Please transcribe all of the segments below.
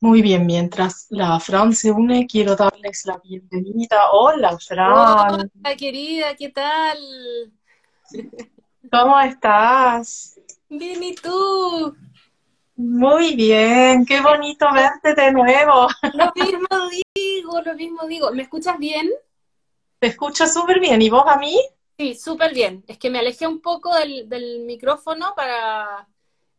Muy bien, mientras la Fran se une, quiero darles la bienvenida. Hola, Fran. Hola, querida, ¿qué tal? ¿Cómo estás? Bien, ¿y tú? Muy bien, qué bonito verte de nuevo. Lo mismo digo, lo mismo digo. ¿Me escuchas bien? Te escucho súper bien. ¿Y vos a mí? Sí, súper bien. Es que me alejé un poco del, del micrófono para,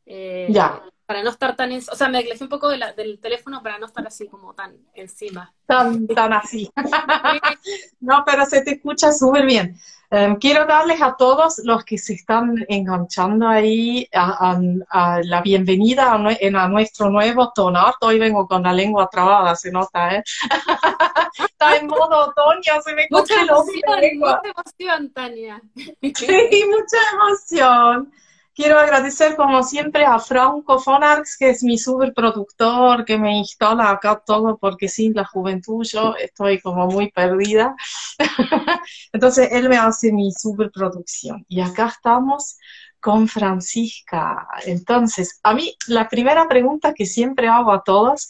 eh, Ya, para no estar tan... en- o sea, me alejé un poco de la- del teléfono para no estar así como tan encima. tan, tan así. No, pero se te escucha súper bien. Eh, quiero darles a todos los que se están enganchando ahí a, a- a la bienvenida a, nue- en- a nuestro nuevo tono. Hoy vengo con la lengua trabada, se nota, ¿eh? Está en modo otoño, se me Mucha congeló mi emoción, lengua. mucha emoción, Tania. Sí, mucha emoción. Quiero agradecer como siempre a Franco Fonarx, que es mi superproductor, que me instala acá todo, porque sin la juventud yo estoy como muy perdida. Entonces él me hace mi superproducción. Y acá estamos con Francisca. Entonces, a mí la primera pregunta que siempre hago a todos,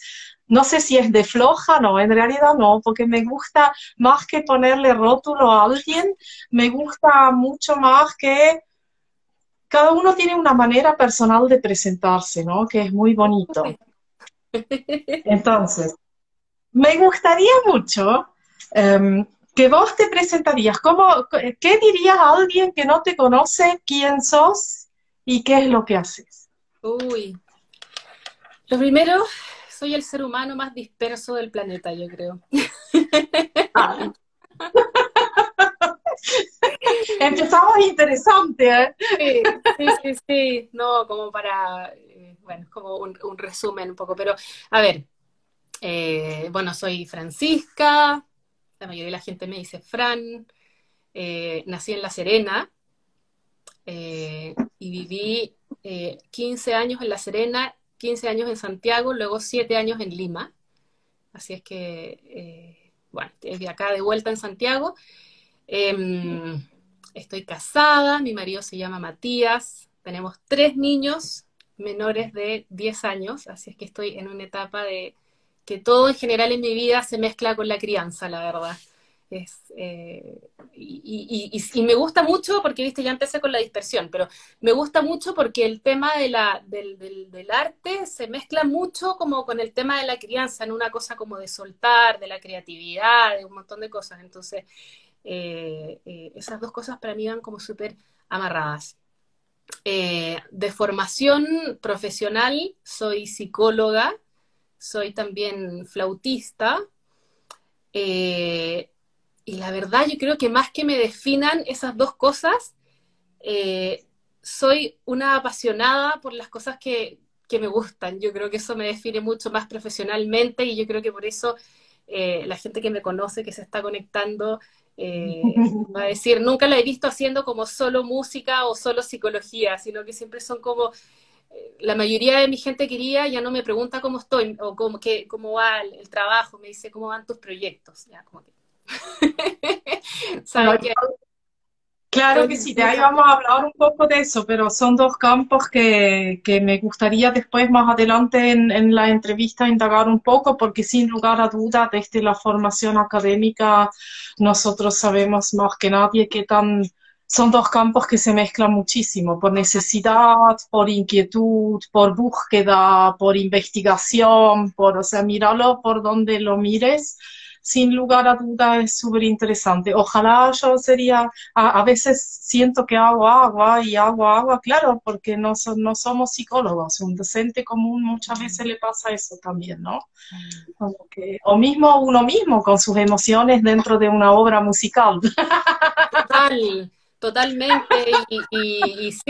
no sé si es de floja, no, en realidad no, porque me gusta más que ponerle rótulo a alguien, me gusta mucho más que cada uno tiene una manera personal de presentarse, ¿no? Que es muy bonito. Entonces, me gustaría mucho em, que vos te presentarías. ¿Cómo, qué dirías a alguien que no te conoce quién sos y qué es lo que haces? Uy. Lo primero, soy el ser humano más disperso del planeta, yo creo. Ah. Empezamos interesante, ¿eh? Sí, sí, sí, sí. No, como para, eh, bueno, como un, resumen un poco, pero a ver, eh, bueno, soy Francisca, la mayoría de la gente me dice Fran, eh, nací en La Serena y viví eh, 15 años en La Serena, 15 años en Santiago, luego 7 años en Lima, así es que, bueno, acá de vuelta en Santiago. Em, Estoy casada, mi marido se llama Matías, tenemos tres niños menores de 10 años, así es que estoy en una etapa de que todo en general en mi vida se mezcla con la crianza, la verdad. Es, eh, y, y- y- y me gusta mucho porque, viste, ya empecé con la dispersión, pero me gusta mucho porque el tema de la, del, del- del arte se mezcla mucho como con el tema de la crianza, en una cosa como de soltar, de la creatividad, de un montón de cosas. Entonces, eh, eh, esas dos cosas para mí van como súper amarradas. Eh, de formación profesional, soy psicóloga, soy también flautista, y la verdad yo creo que más que me definan esas dos cosas, soy una apasionada por las cosas que, que me gustan. Yo creo que eso me define mucho más profesionalmente y yo creo que por eso la gente que me conoce, que se está conectando, eh, va a decir, nunca la he visto haciendo como solo música o solo psicología, sino que siempre son como, eh, la mayoría de mi gente quería ya no me pregunta cómo estoy o cómo, que, cómo va el, el trabajo, me dice cómo van tus proyectos. Ya, como que... ¿Sabes qué? Claro que sí, de ahí vamos a hablar un poco de eso, pero son dos campos que, que me gustaría después, más adelante en, en la entrevista, indagar un poco, porque sin lugar a duda, desde la formación académica, nosotros sabemos más que nadie que tan, son dos campos que se mezclan muchísimo, por necesidad, por inquietud, por búsqueda, por investigación, por, o sea, míralo por donde lo mires. Sin lugar a duda es súper interesante. Ojalá yo sería a, a veces siento que hago agua y hago agua, claro, porque no, so- no somos psicólogos. Un docente común muchas veces le pasa eso también, ¿no? Como que- o mismo uno mismo con sus emociones dentro de una obra musical. Total, totalmente, y, y- y sí,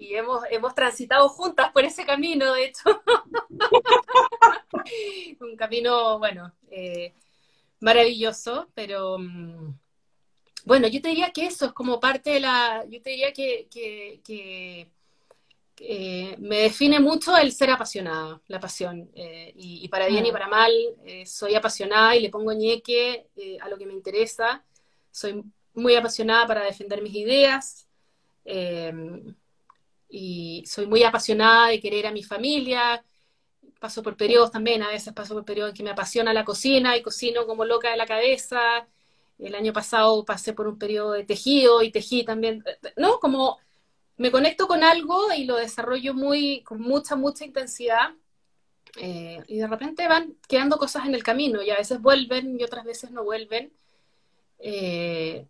y, hemos, hemos transitado juntas por ese camino, de hecho. Un camino, bueno, eh, maravilloso, pero mm, bueno, yo te diría que eso es como parte de la, yo te diría que, que, que, eh, me define mucho el ser apasionada, la pasión, eh, y, y para bien y para mal, eh, soy apasionada y le pongo ñeque a lo que me interesa, soy muy apasionada para defender mis ideas, eh, y soy muy apasionada de querer a mi familia, paso por periodos también, a veces paso por periodos en que me apasiona la cocina y cocino como loca de la cabeza. El año pasado pasé por un periodo de tejido y tejí también, ¿no? Como me conecto con algo y lo desarrollo muy, con mucha, mucha intensidad. Eh, y de repente van quedando cosas en el camino y a veces vuelven y otras veces no vuelven. Eh,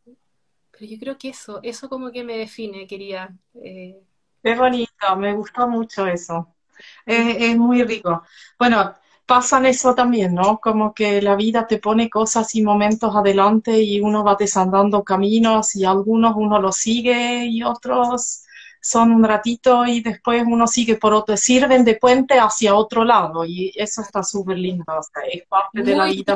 pero yo creo que eso, eso como que me define, quería. Eh... Es bonito, me gustó mucho eso. Es, muy rico. Bueno, pasan eso también, ¿no? Como que la vida te pone cosas y momentos adelante y uno va desandando caminos y algunos uno los sigue y otros son un ratito y después uno sigue por otro, sirven de puente hacia otro lado y eso está súper lindo, o sea, es parte de la vida.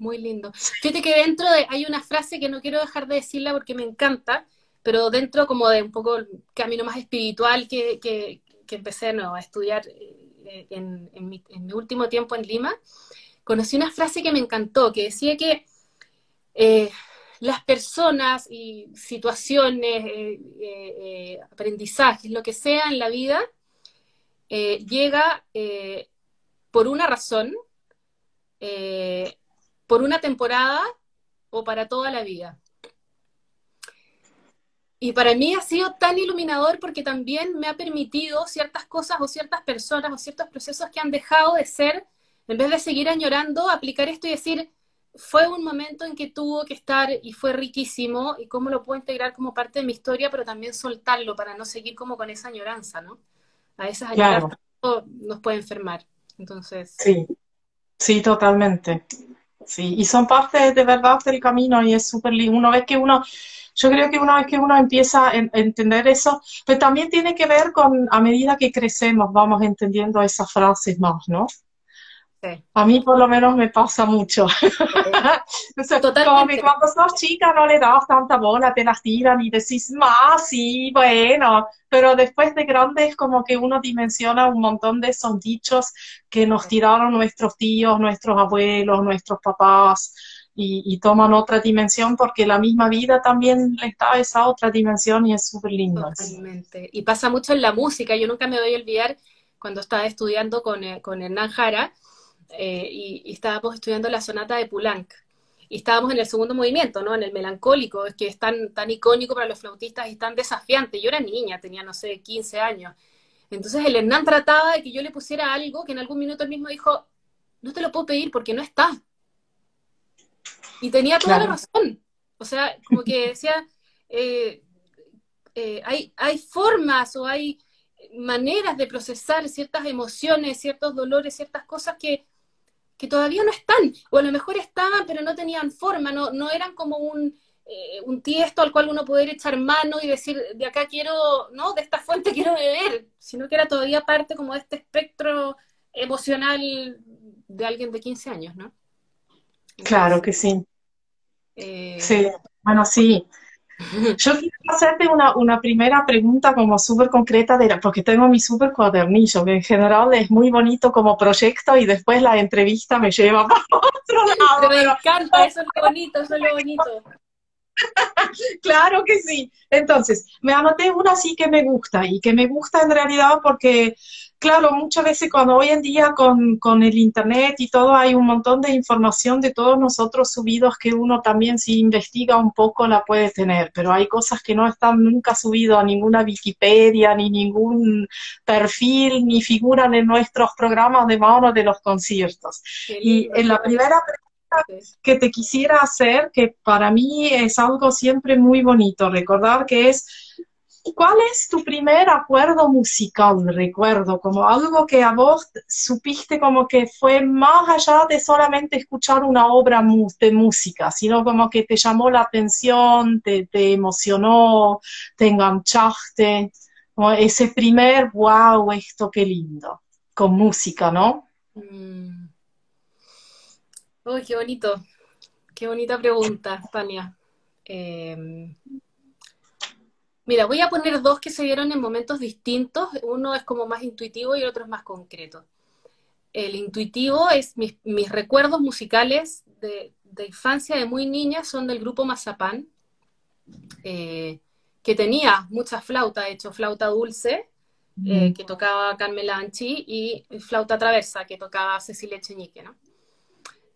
Muy lindo. Fíjate que dentro de, hay una frase que no quiero dejar de decirla porque me encanta, pero dentro como de un poco el camino más espiritual que, que, empecé a estudiar eh, en, mi, último tiempo en Lima, conocí una frase que me encantó, que decía que eh, las personas y situaciones, eh, aprendizajes, lo que sea en la vida, llega por una razón, por una temporada o para toda la vida. Y para mí ha sido tan iluminador porque también me ha permitido ciertas cosas o ciertas personas o ciertos procesos que han dejado de ser, en vez de seguir añorando, aplicar esto y decir, fue un momento en que tuvo que estar y fue riquísimo y cómo lo puedo integrar como parte de mi historia, pero también soltarlo para no seguir como con esa añoranza, ¿no? A veces añoranza nos puede enfermar. Entonces. Sí, sí, totalmente. Sí, y son parte de verdad del camino y es súper lindo. Una vez que uno, yo creo que una vez que uno empieza a entender eso, pero también tiene que ver con a medida que crecemos, vamos entendiendo esas frases más, ¿no? A mí por lo menos me pasa mucho. como que cuando sos chica no le das tanta bola, te las tiran y decís, más, sí, bueno, pero después de grande es como que uno dimensiona un montón de esos dichos que nos tiraron nuestros tíos, nuestros abuelos, nuestros papás. Y, toman otra dimensión porque la misma vida también le da esa otra dimensión y es súper lindo. Totalmente. Y pasa mucho en la música. Yo nunca me voy a olvidar cuando estaba estudiando con, eh, con Hernán Jara, eh, y, estábamos estudiando la sonata de Poulenc. Y estábamos en el segundo movimiento, ¿no? En el melancólico, es que es tan, tan icónico para los flautistas y tan desafiante. Yo era niña, tenía, no sé, 15 años. Entonces el Hernán trataba de que yo le pusiera algo que en algún minuto él mismo dijo, no te lo puedo pedir porque no está. Y tenía toda la razón. O sea, como que decía, eh, eh, hay, hay formas o hay maneras de procesar ciertas emociones, ciertos dolores, ciertas cosas que, que todavía no están, o a lo mejor estaban, pero no tenían forma, no, no eran como un, eh, un tiesto al cual uno poder echar mano y decir, de acá quiero, ¿no? De esta fuente quiero beber, sino que era todavía parte como de este espectro emocional de alguien de 15 años, ¿no? claro que sí. Eh, sí, bueno, sí. Yo quiero hacerte una, una primera pregunta como súper concreta, de porque tengo mi súper cuadernillo, que en general es muy bonito como proyecto y después la entrevista me lleva para otro lado. me encanta, eso es lo bonito, eso es lo bonito. claro que sí. Entonces, me anoté una sí que me gusta y que me gusta en realidad porque claro, muchas veces cuando hoy en día con, con, el Internet y todo hay un montón de información de todos nosotros subidos que uno también si investiga un poco la puede tener, pero hay cosas que no están nunca subidas a ninguna Wikipedia, ni ningún perfil, ni figuran en nuestros programas de mano de los conciertos. y en la primera pregunta que te quisiera hacer, que para mí es algo siempre muy bonito, recordar que es ¿Cuál es tu primer acuerdo musical, recuerdo? Como algo que a vos supiste como que fue más allá de solamente escuchar una obra de música, sino como que te llamó la atención, te, emocionó, te enganchaste. ese primer, wow, esto qué lindo, con música, ¿no? Mm. Uy, qué bonito. Qué bonita pregunta, Tania. Eh, Mira, voy a poner dos que se dieron en momentos distintos. Uno es como más intuitivo y el otro es más concreto. El intuitivo es mis, recuerdos musicales de, infancia, de muy niña, son del grupo Mazapán, eh, que tenía mucha flauta, de hecho, flauta dulce. eh, que tocaba Carmela Anchi, y flauta traversa, que tocaba Cecilia Cheñique, ¿no?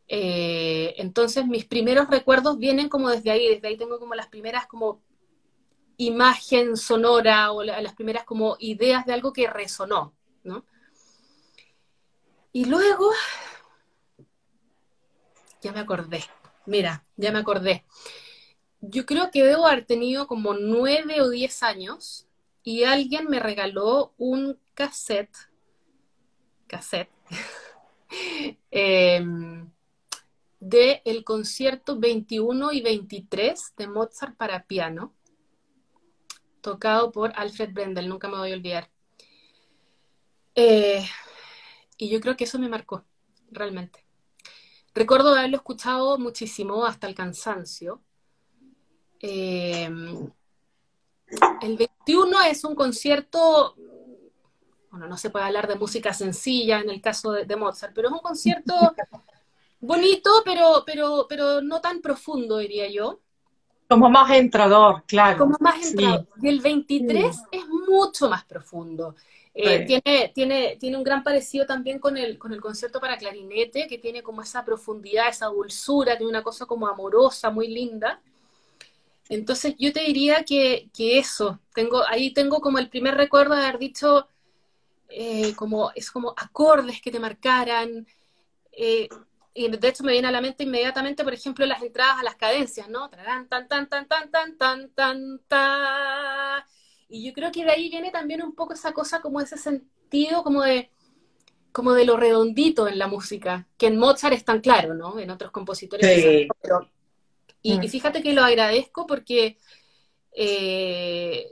Eh, entonces mis primeros recuerdos vienen como desde ahí, desde ahí tengo como las primeras como imagen sonora o las primeras como ideas de algo que resonó, ¿no? Y luego, ya me acordé, mira, ya me acordé. Yo creo que debo haber tenido como nueve o diez años y alguien me regaló un cassette, cassette, em, de el concierto 21 y 23 de Mozart para piano, tocado por Alfred Brendel, nunca me voy a olvidar. Eh, y yo creo que eso me marcó, realmente. Recuerdo haberlo escuchado muchísimo, hasta el cansancio. Eh, el 21 es un concierto, bueno, no se puede hablar de música sencilla en el caso de, Mozart, pero es un concierto bonito, pero, pero, pero no tan profundo, diría yo. Como más entrador, claro. Como más entrador. Y el 23 es mucho más profundo. Eh, tiene, tiene, tiene un gran parecido también con el, con el concierto para clarinete, que tiene como esa profundidad, esa dulzura, tiene una cosa como amorosa, muy linda. Entonces yo te diría que, eso, tengo, ahí tengo como el primer recuerdo de haber dicho, eh, como, es como acordes que te marcaran, eh, y de hecho me viene a la mente inmediatamente, por ejemplo, las entradas a las cadencias, ¿no? Tan, tan, tan, tan, tan, tan, tan, tan, tan. Y yo creo que de ahí viene también un poco esa cosa, como ese sentido, como de, como de lo redondito en la música, que en Mozart es tan claro, ¿no? En otros compositores. Sí. Pero, y, mm. fíjate que lo agradezco porque, eh,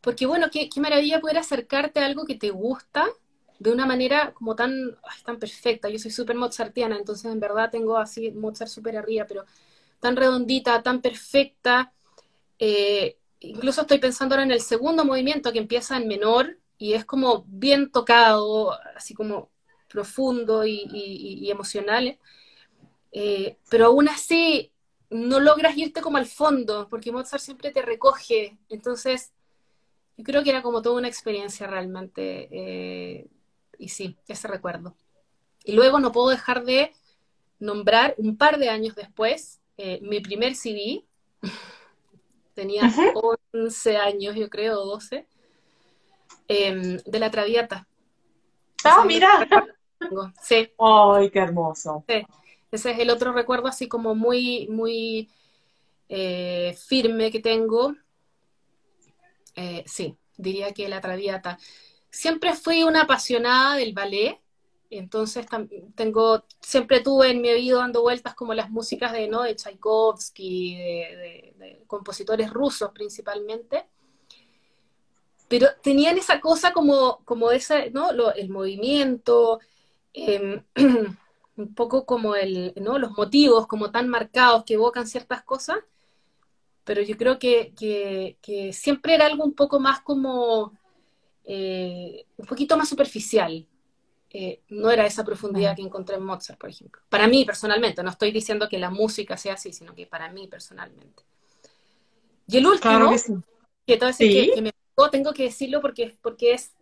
porque bueno, qué, qué maravilla poder acercarte a algo que te gusta de una manera como tan, tan perfecta. Yo soy súper mozartiana, entonces en verdad tengo así Mozart súper arriba, pero tan redondita, tan perfecta. Eh, incluso estoy pensando ahora en el segundo movimiento que empieza en menor y es como bien tocado, así como profundo y, emocional. Eh, pero aún así no logras irte como al fondo, porque Mozart siempre te recoge. Entonces, yo creo que era como toda una experiencia realmente. Eh, y sí, ese recuerdo. Y luego no puedo dejar de nombrar un par de años después eh, mi primer CD. Tenía 11 años, yo creo, 12. Em, de la Traviata. Ah, mira. Sí. Ay, qué hermoso. Sí. Ese es el otro recuerdo así como muy, muy eh, firme que tengo. Eh, sí, diría que la Traviata siempre fui una apasionada del ballet, entonces tengo, siempre tuve en mi oído dando vueltas como las músicas de, ¿no? de Tchaikovsky, de, compositores rusos principalmente, pero tenían esa cosa como, como ese, ¿no? el movimiento, em, un poco como el, ¿no? los motivos como tan marcados que evocan ciertas cosas, pero yo creo que, que siempre era algo un poco más como eh, un poquito más superficial. Eh, no era esa profundidad que encontré en Mozart, por ejemplo. Para mí personalmente, no estoy diciendo que la música sea así, sino que para mí personalmente. Y el último, que, todo que, que, me tengo que decirlo porque, porque es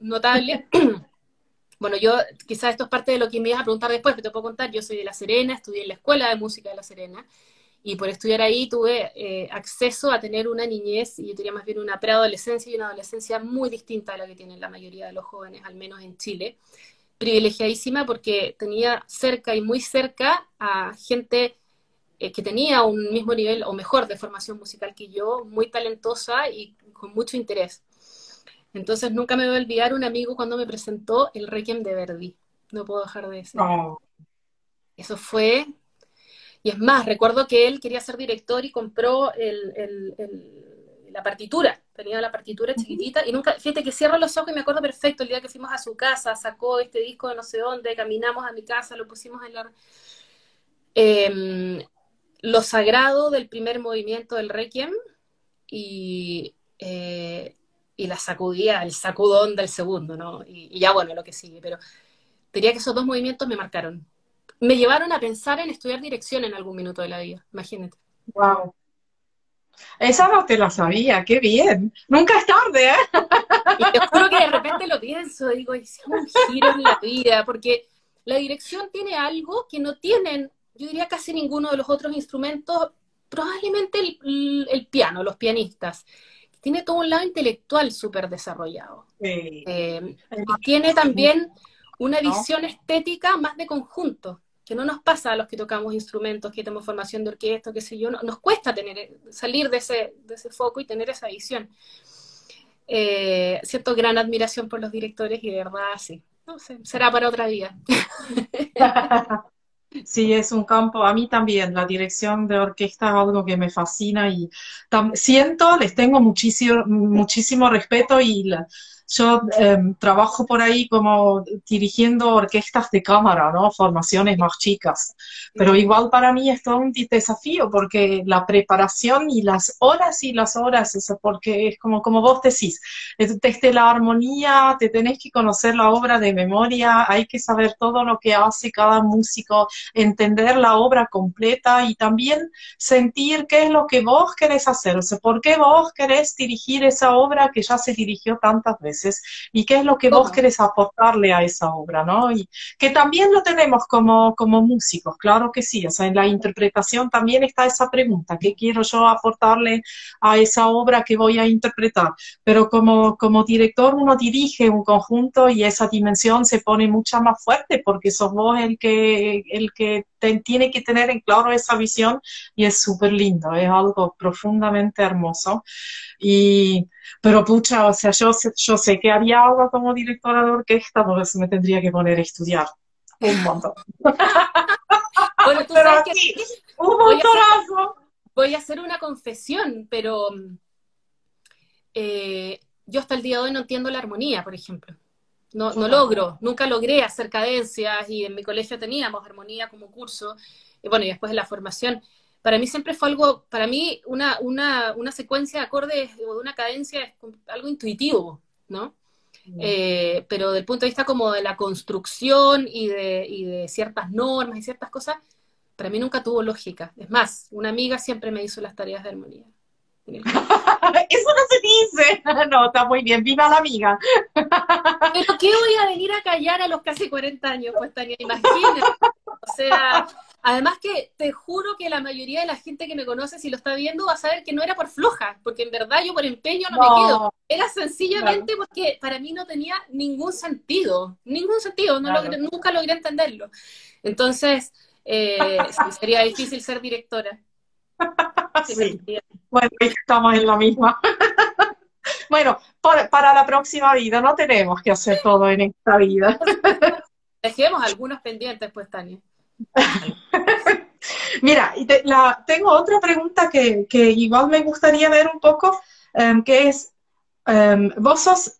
notable. bueno, yo quizás esto es parte de lo que me ibas a preguntar después, pero te puedo contar, yo soy de La Serena, estudié en la Escuela de Música de La Serena, y por estudiar ahí tuve eh, acceso a tener una niñez, y yo diría más bien una preadolescencia y una adolescencia muy distinta a la que tienen la mayoría de los jóvenes, al menos en Chile. Privilegiadísima porque tenía cerca y muy cerca a gente eh, que tenía un mismo nivel o mejor de formación musical que yo, muy talentosa y con mucho interés. Entonces nunca me voy a olvidar un amigo cuando me presentó el Requiem de Verdi. No puedo dejar de decir. Oh. Eso fue y es más, recuerdo que él quería ser director y compró la partitura. Tenía la partitura chiquitita y nunca, fíjate que cierro los ojos y me acuerdo perfecto el día que fuimos a su casa, sacó este disco de no sé dónde, caminamos a mi casa, lo pusimos en la... Em, lo sagrado del primer movimiento del Requiem y, eh, y la sacudía, el sacudón del segundo, ¿no? Y, y, ya bueno, lo que sigue, pero diría que esos dos movimientos me marcaron me llevaron a pensar en estudiar dirección en algún minuto de la vida, imagínate. Wow. Esa no te la sabía, qué bien. Nunca es tarde, ¿eh? Y te juro que de repente lo pienso, digo, hice un giro en la vida, porque la dirección tiene algo que no tienen, yo diría casi ninguno de los otros instrumentos, probablemente el, piano, los pianistas. Tiene todo un lado intelectual súper desarrollado. Eh, y tiene también una visión estética más de conjunto que no nos pasa a los que tocamos instrumentos, que tenemos formación de orquesta, qué sé yo, nos cuesta tener, salir de ese, de ese foco y tener esa visión. Eh, siento gran admiración por los directores y de verdad sí, no sé, será para otra vida. Sí, es un campo, a mí también, la dirección de orquesta es algo que me fascina y siento, les tengo muchísimo, muchísimo respeto y la, yo em, trabajo por ahí como dirigiendo orquestas de cámara, ¿no? Formaciones más chicas. Pero igual para mí es todo un desafío porque la preparación y las horas y las horas, eso porque es como, como vos decís, desde la armonía te tenés que conocer la obra de memoria, hay que saber todo lo que hace cada músico, entender la obra completa y también sentir qué es lo que vos querés hacer, o sea, por qué vos querés dirigir esa obra que ya se dirigió tantas veces y qué es lo que vos querés aportarle a esa obra, ¿no? Y que también lo tenemos como, como músicos, claro que sí, o sea, en la interpretación también está esa pregunta, ¿qué quiero yo aportarle a esa obra que voy a interpretar? Pero como, como director uno dirige un conjunto y esa dimensión se pone mucha más fuerte porque sos vos el que, el que tiene que tener en claro esa visión y es súper lindo, es algo profundamente hermoso. Y, pero pucha, o sea, yo, yo sé que haría algo como directora de orquesta, por eso me tendría que poner a estudiar un montón. bueno, tú sabes que un montonazo. Voy a hacer una confesión, pero eh, yo hasta el día de hoy no entiendo la armonía, por ejemplo. No, no logro, nunca logré hacer cadencias y en mi colegio teníamos armonía como curso, y bueno, y después de la formación. Para mí siempre fue algo, para mí una, una, una secuencia de acordes o de una cadencia es algo intuitivo, ¿no? Mm. Eh, pero del punto de vista como de la construcción y de, y de ciertas normas y ciertas cosas, para mí nunca tuvo lógica. Es más, una amiga siempre me hizo las tareas de armonía. Eso no se dice. No, está muy bien. Viva la amiga. Pero ¿qué voy a venir a callar a los casi 40 años? Pues Tania, imagínate. O sea, además que te juro que la mayoría de la gente que me conoce, si lo está viendo, va a saber que no era por floja, porque en verdad yo por empeño no, me quedo. Era sencillamente porque para mí no tenía ningún sentido. Ningún sentido. No nunca logré entenderlo. Entonces, eh, sería difícil ser directora. Sí. Bueno, estamos en la misma. bueno, para la próxima vida no tenemos que hacer todo en esta vida. Dejemos algunos pendientes, pues, Tania. Mira, la, tengo otra pregunta que, igual me gustaría ver un poco, em, que es, em, vos sos,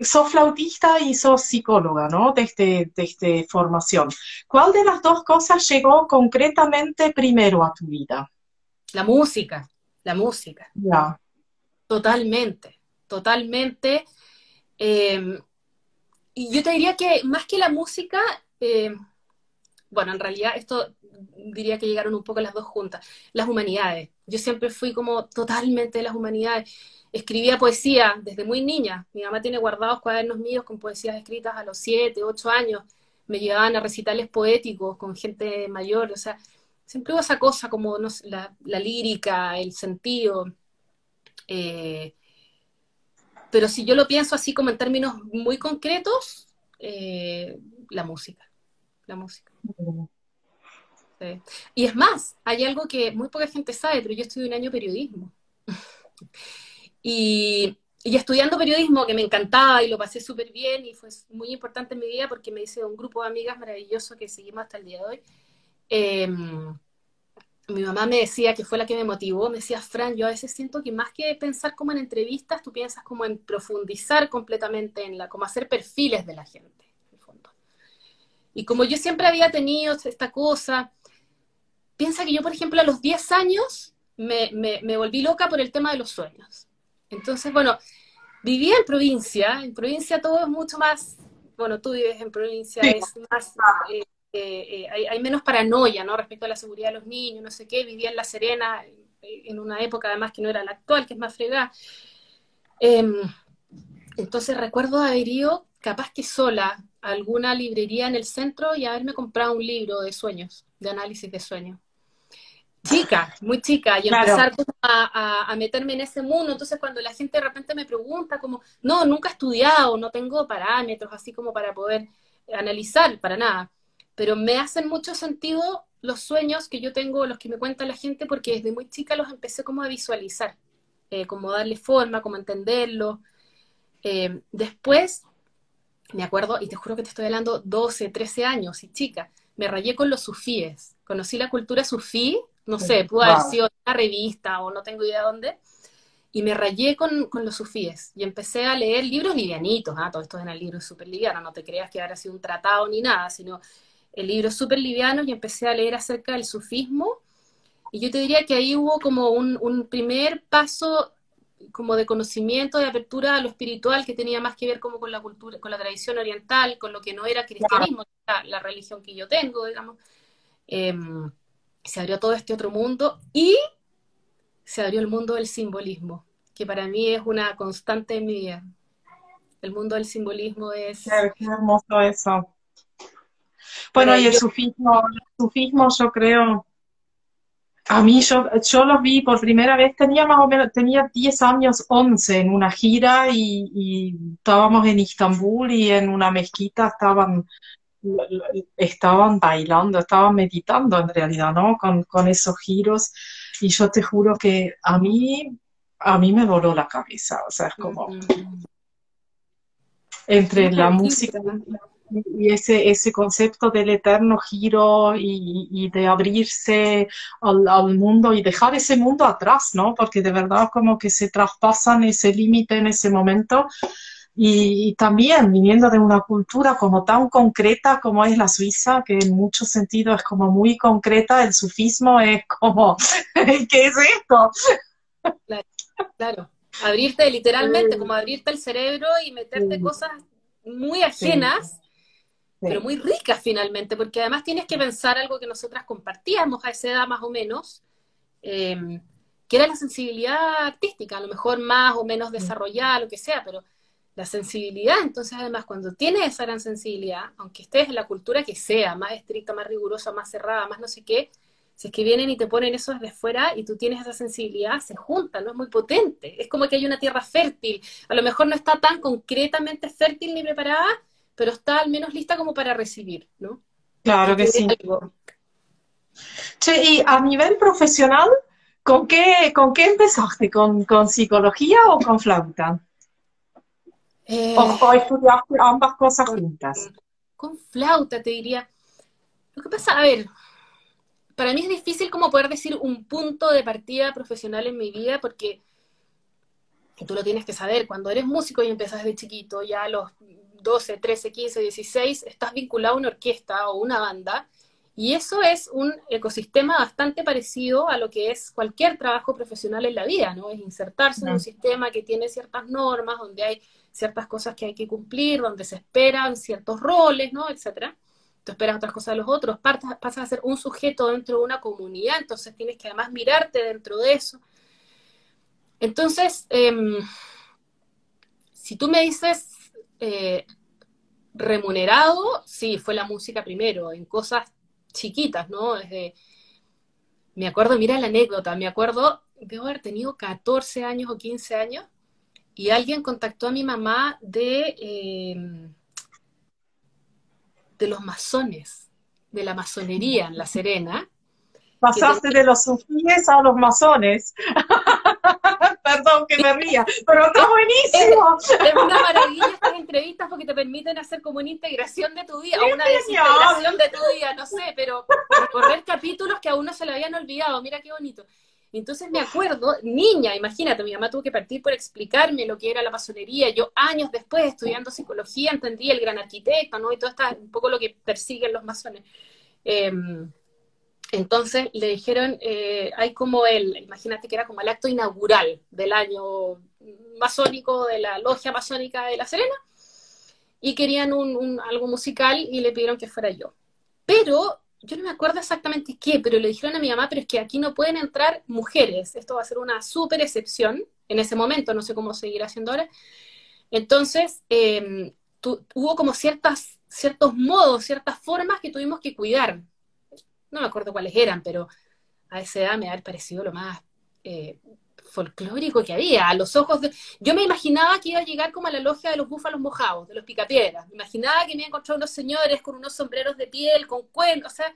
sos, flautista y sos psicóloga, ¿no? Desde, desde formación. ¿Cuál de las dos cosas llegó concretamente primero a tu vida? La música la música. Totalmente, totalmente. Em, y yo te diría que más que la música, em, bueno, en realidad esto diría que llegaron un poco las dos juntas, las humanidades. Yo siempre fui como totalmente de las humanidades. Escribía poesía desde muy niña. Mi mamá tiene guardados cuadernos míos con poesías escritas a los siete, ocho años. Me llevaban a recitales poéticos con gente mayor. O sea, siempre hubo esa cosa como la, lírica, el sentido. Eh, pero si yo lo pienso así como en términos muy concretos, eh, la música. La música. Y es más, hay algo que muy poca gente sabe, pero yo estudié un año periodismo. y, y, estudiando periodismo, que me encantaba y lo pasé súper bien y fue muy importante en mi vida porque me hice un grupo de amigas maravilloso que seguimos hasta el día de hoy. Em, mi mamá me decía, que fue la que me motivó, me decía, Fran, yo a veces siento que más que pensar como en entrevistas, tú piensas como en profundizar completamente en la, como hacer perfiles de la gente, en el fondo. Y como yo siempre había tenido esta cosa, piensa que yo, por ejemplo, a los 10 años me, me, volví loca por el tema de los sueños. Entonces, bueno, vivía en provincia, en provincia todo es mucho más, bueno, tú vives en provincia, es más... Eh, eh, hay, menos paranoia, ¿no? Respecto a la seguridad de los niños, no sé qué, vivía en La Serena, en una época además que no era la actual, que es más fregada. Em, entonces recuerdo haber ido, capaz que sola, a alguna librería en el centro y haberme comprado un libro de sueños, de análisis de sueños. Chica, muy chica, y empezar a, a, meterme en ese mundo. Entonces, cuando la gente de repente me pregunta, como, no, nunca he estudiado, no tengo parámetros así como para poder analizar, para nada. Pero me hacen mucho sentido los sueños que yo tengo, los que me cuenta la gente, porque desde muy chica los empecé como a visualizar, eh, como darle forma, como entenderlos. Eh, después, me acuerdo, y te juro que te estoy hablando 12, 13 años y chica, me rayé con los sufíes. Conocí la cultura sufí, no sé, pudo haber sido una revista o no tengo idea dónde, y me rayé con, los sufíes y empecé a leer libros livianitos, ¿ah? todo esto el libros súper livianos, no te creas que habrá sido un tratado ni nada, sino el libros súper livianos y empecé a leer acerca del sufismo. Y yo te diría que ahí hubo como un, primer paso como de conocimiento, de apertura a lo espiritual, que tenía más que ver como con la cultura, con la tradición oriental, con lo que no era cristianismo, la, religión que yo tengo, digamos. Em, se abrió todo este otro mundo y se abrió el mundo del simbolismo, que para mí es una constante en mi vida. El mundo del simbolismo es... Qué, hermoso eso. Bueno, y el sufismo, el sufismo yo creo, a mí yo, yo los vi por primera vez, tenía más o menos, tenía 10 años, 11 en una gira y, y estábamos en Istambul y en una mezquita estaban estaban bailando, estaban meditando en realidad, ¿no? Con, con, esos giros. Y yo te juro que a mí, a mí me voló la cabeza. O sea, es como entre la música y ese, ese concepto del eterno giro y, y de abrirse al, al, mundo y dejar ese mundo atrás, ¿no? Porque de verdad como que se traspasan ese límite en ese momento y, también viniendo de una cultura como tan concreta como es la Suiza, que en muchos sentidos es como muy concreta, el sufismo es como, ¿qué es esto? Claro, abrirte literalmente, como abrirte el cerebro y meterte cosas muy ajenas, pero muy ricas finalmente, porque además tienes que pensar algo que nosotras compartíamos a esa edad más o menos, eh, que era la sensibilidad artística, a lo mejor más o menos desarrollada, lo que sea, pero la sensibilidad, entonces además cuando tienes esa gran sensibilidad, aunque estés en la cultura que sea, más estricta, más rigurosa, más cerrada, más no sé qué, si es que vienen y te ponen eso desde fuera y tú tienes esa sensibilidad, se junta, ¿no? Es muy potente. Es como que hay una tierra fértil. A lo mejor no está tan concretamente fértil ni preparada, pero está al menos lista como para recibir, ¿no? Claro que sí. Che, y a nivel profesional, ¿con qué, con qué empezaste? ¿Con, ¿Con psicología o con flauta? Eh, o, estudiaste ambas cosas juntas. Con flauta, te diría. Lo que pasa, a ver, para mí es difícil como poder decir un punto de partida profesional en mi vida porque tú lo tienes que saber, cuando eres músico y empiezas de chiquito, ya a los 12, 13, 15, 16, estás vinculado a una orquesta o una banda y eso es un ecosistema bastante parecido a lo que es cualquier trabajo profesional en la vida, ¿no? Es insertarse en un sistema que tiene ciertas normas, donde hay ciertas cosas que hay que cumplir, donde se esperan ciertos roles, ¿no? Etcétera. Tú esperas otras cosas de los otros, pasas a ser un sujeto dentro de una comunidad, entonces tienes que además mirarte dentro de eso. Entonces, em, si tú me dices eh, remunerado, sí, fue la música primero, en cosas chiquitas, ¿no? Desde, me acuerdo, mira la anécdota, me acuerdo, de haber tenido 14 años o 15 años, y alguien contactó a mi mamá de, eh, de los masones, de la masonería en La Serena. Pasaste de los sufíes a los masones. Perdón que me ría, pero está buenísimo. Es, una maravilla estas entrevistas porque te permiten hacer como una integración de tu vida, o una desintegración de tu vida, no sé, pero recorrer capítulos que a uno se le habían olvidado. Mira qué bonito. Entonces me acuerdo, niña, imagínate, mi mamá tuvo que partir por explicarme lo que era la masonería. Yo años después, estudiando psicología, entendí el gran arquitecto, ¿no? Y todo esto, un poco lo que persiguen los masones. Em, entonces le dijeron, eh, hay como el, imagínate que era como el acto inaugural del año masónico de la logia masónica de La Serena, y querían un, algo musical y le pidieron que fuera yo. Pero yo no me acuerdo exactamente qué, pero le dijeron a mi mamá, pero es que aquí no pueden entrar mujeres, esto va a ser una súper excepción en ese momento, no sé cómo seguirá haciendo ahora. Entonces, em, hubo como ciertas, ciertos modos, ciertas formas que tuvimos que cuidar. No me acuerdo cuáles eran, pero a esa edad me ha parecido lo más eh, folclórico que había, a los ojos de... Yo me imaginaba que iba a llegar como a la logia de los búfalos mojados, de los picapiedras. Me imaginaba que me iba a encontrar unos señores con unos sombreros de piel, con cuernos, o sea,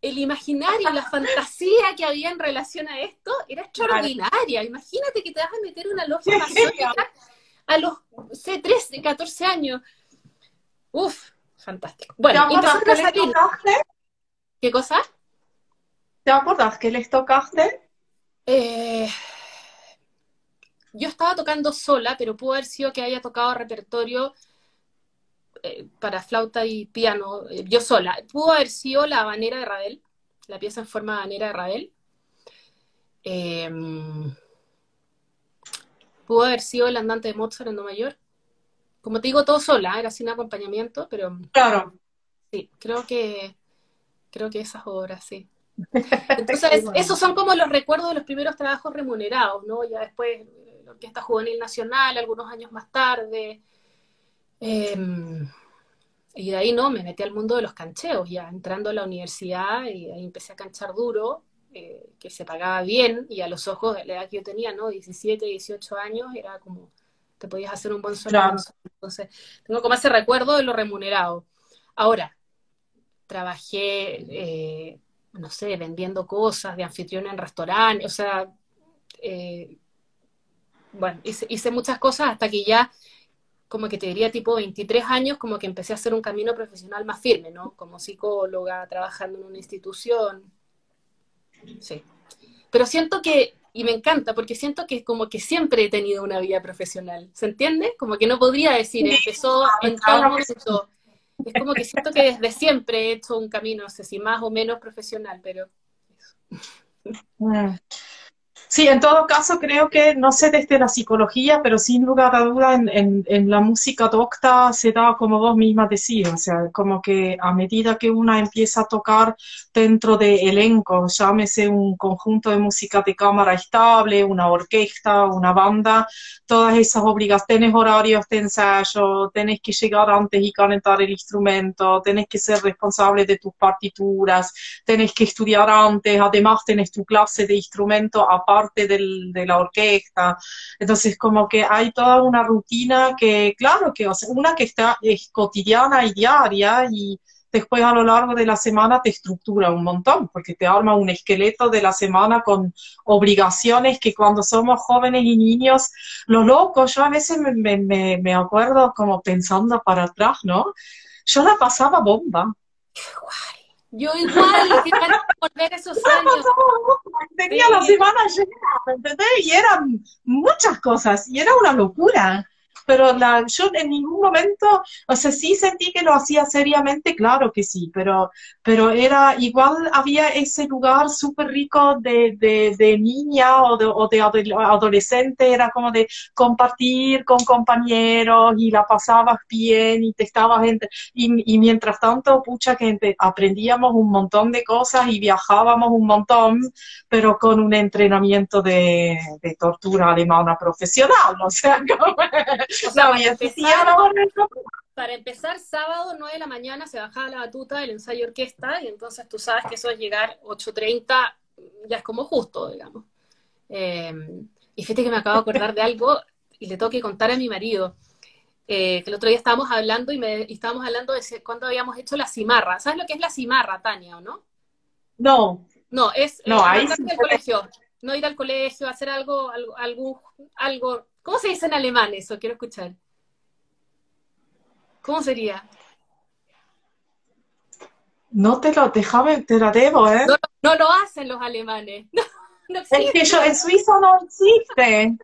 el imaginario, la fantasía que había en relación a esto era extraordinaria. Imagínate que te vas a meter en una logia masónica a los, sé, 13, 14 años. Uf, fantástico. Bueno, ¿Te a salir. ¿Qué cosa? ¿Te acuerdas que les tocaste? Eh, yo estaba tocando sola, pero pudo haber sido que haya tocado repertorio eh, para flauta y piano, eh, yo sola. Pudo haber sido la habanera de Ravel, la pieza en forma de habanera de Ravel. Pudo haber sido el andante de Mozart en Do mayor. Como te digo, todo sola, era sin acompañamiento, pero. Claro. Sí, creo que. Creo que esas obras, sí. Entonces, esos son como los recuerdos de los primeros trabajos remunerados, ¿no? Ya después, la Orquesta Juvenil Nacional, algunos años más tarde. Em, y de ahí no, me metí al mundo de los cancheos, ya entrando a la universidad y ahí empecé a canchar duro, eh, que se pagaba bien y a los ojos de la edad que yo tenía, ¿no? 17, 18 años, era como, te podías hacer un buen sueldo. Entonces, tengo como ese recuerdo de lo remunerado. Ahora, trabajé eh, no sé, vendiendo cosas de anfitrión en restaurantes, o sea, eh, bueno, hice, muchas cosas hasta que ya, como que te diría tipo 23 años, como que empecé a hacer un camino profesional más firme, ¿no? Como psicóloga, trabajando en una institución. Sí. Pero siento que, y me encanta, porque siento que como que siempre he tenido una vida profesional, ¿se entiende? Como que no podría decir, empezó en tal momento es como que siento que desde siempre he hecho un camino, no sé si más o menos profesional, pero... Sí, en todo caso creo que, no sé desde la psicología, pero sin lugar a duda en, en, la música docta se da como vos misma decís, o sea, como que a medida que una empieza a tocar dentro de elenco, llámese un conjunto de música de cámara estable, una orquesta, una banda, todas esas obligaciones, tenés horarios de ensayo, tenés que llegar antes y calentar el instrumento, tenés que ser responsable de tus partituras, tenés que estudiar antes, además tenés tu clase de instrumento aparte parte de la orquesta. Entonces, como que hay toda una rutina que, claro, que una que está es cotidiana y diaria y después a lo largo de la semana te estructura un montón, porque te arma un esqueleto de la semana con obligaciones que cuando somos jóvenes y niños, lo loco, yo a veces me, me, me acuerdo como pensando para atrás, ¿no? Yo la pasaba bomba. Yo igual, que volver esos años. Tenía la semana llena, ¿entendés? Y eran muchas cosas, y era una locura pero la, yo en ningún momento, o sea, sí sentí que lo hacía seriamente, claro que sí, pero, pero era igual, había ese lugar súper rico de, de, niña o de, o de adolescente, era como de compartir con compañeros y la pasabas bien y te estabas entre, y, y mientras tanto, pucha, que aprendíamos un montón de cosas y viajábamos un montón, pero con un entrenamiento de, de tortura alemana profesional, o sea, como, para, empezar, sábado 9 de la mañana se bajaba la batuta del ensayo orquesta y entonces tú sabes que eso es llegar 8.30, ya es como justo, digamos. Eh, y fíjate que me acabo de acordar de algo y le tengo que contar a mi marido. Eh, que el otro día estábamos hablando y, me, estábamos hablando de cuándo habíamos hecho la cimarra. ¿Sabes lo que es la cimarra, Tania, o no? No. No, es no, ahí colegio. No ir al colegio, hacer algo, algo, algo, algo ¿Cómo se dice en alemán eso? Quiero escuchar. ¿Cómo sería? No te lo, déjame, te la debo, ¿eh? No, lo hacen los alemanes. No, es que yo, en Suiza no existe.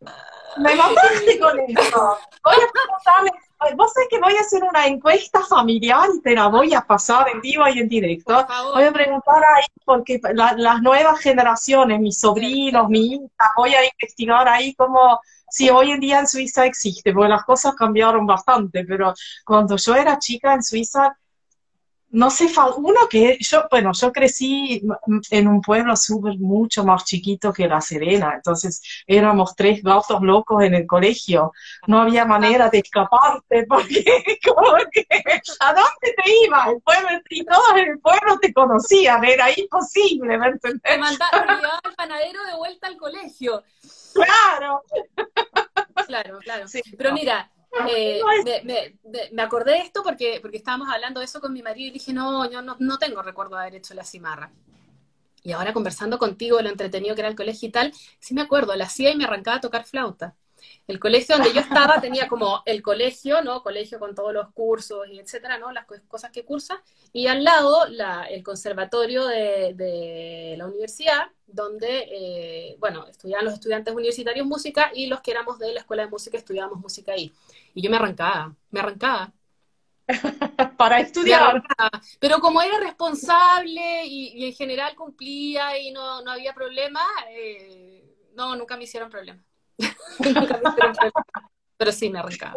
Me mataste con eso. Voy a preguntarle, vos sabés que voy a hacer una encuesta familiar y te la voy a pasar en vivo y en directo. Voy a preguntar ahí, porque las nuevas generaciones, mis sobrinos, mi hija, voy a investigar ahí cómo, si hoy en día en Suiza existe, porque las cosas cambiaron bastante, pero cuando yo era chica en Suiza no sé, uno que yo, bueno, yo crecí en un pueblo súper mucho más chiquito que La Serena, entonces éramos tres gatos locos en el colegio, no había manera de escaparte porque como que, ¿a dónde te ibas? El pueblo, y todos en el pueblo te conocían, era imposible, ¿me entendés? Te mandaba el panadero de vuelta al colegio. Claro. Claro, claro. Pero mira, eh, me, acordé de esto porque, porque estábamos hablando de eso con mi marido y dije, no, yo no, no tengo recuerdo de haber hecho la cimarra. Y ahora conversando contigo lo entretenido que era el colegio y tal, sí me acuerdo, la hacía y me arrancaba a tocar flauta. El colegio donde yo estaba tenía como el colegio, ¿no? Colegio con todos los cursos y etcétera, ¿no? Las cosas que cursa. Y al lado el conservatorio de, la universidad, donde, eh, bueno, estudiaban los estudiantes universitarios música y los que éramos de la escuela de música estudiábamos música ahí. Y yo me arrancaba, me arrancaba. Para estudiar. Pero como era responsable y, en general cumplía y no, había problema, eh, no, nunca me hicieron problema. Pero sí, me arrancaba.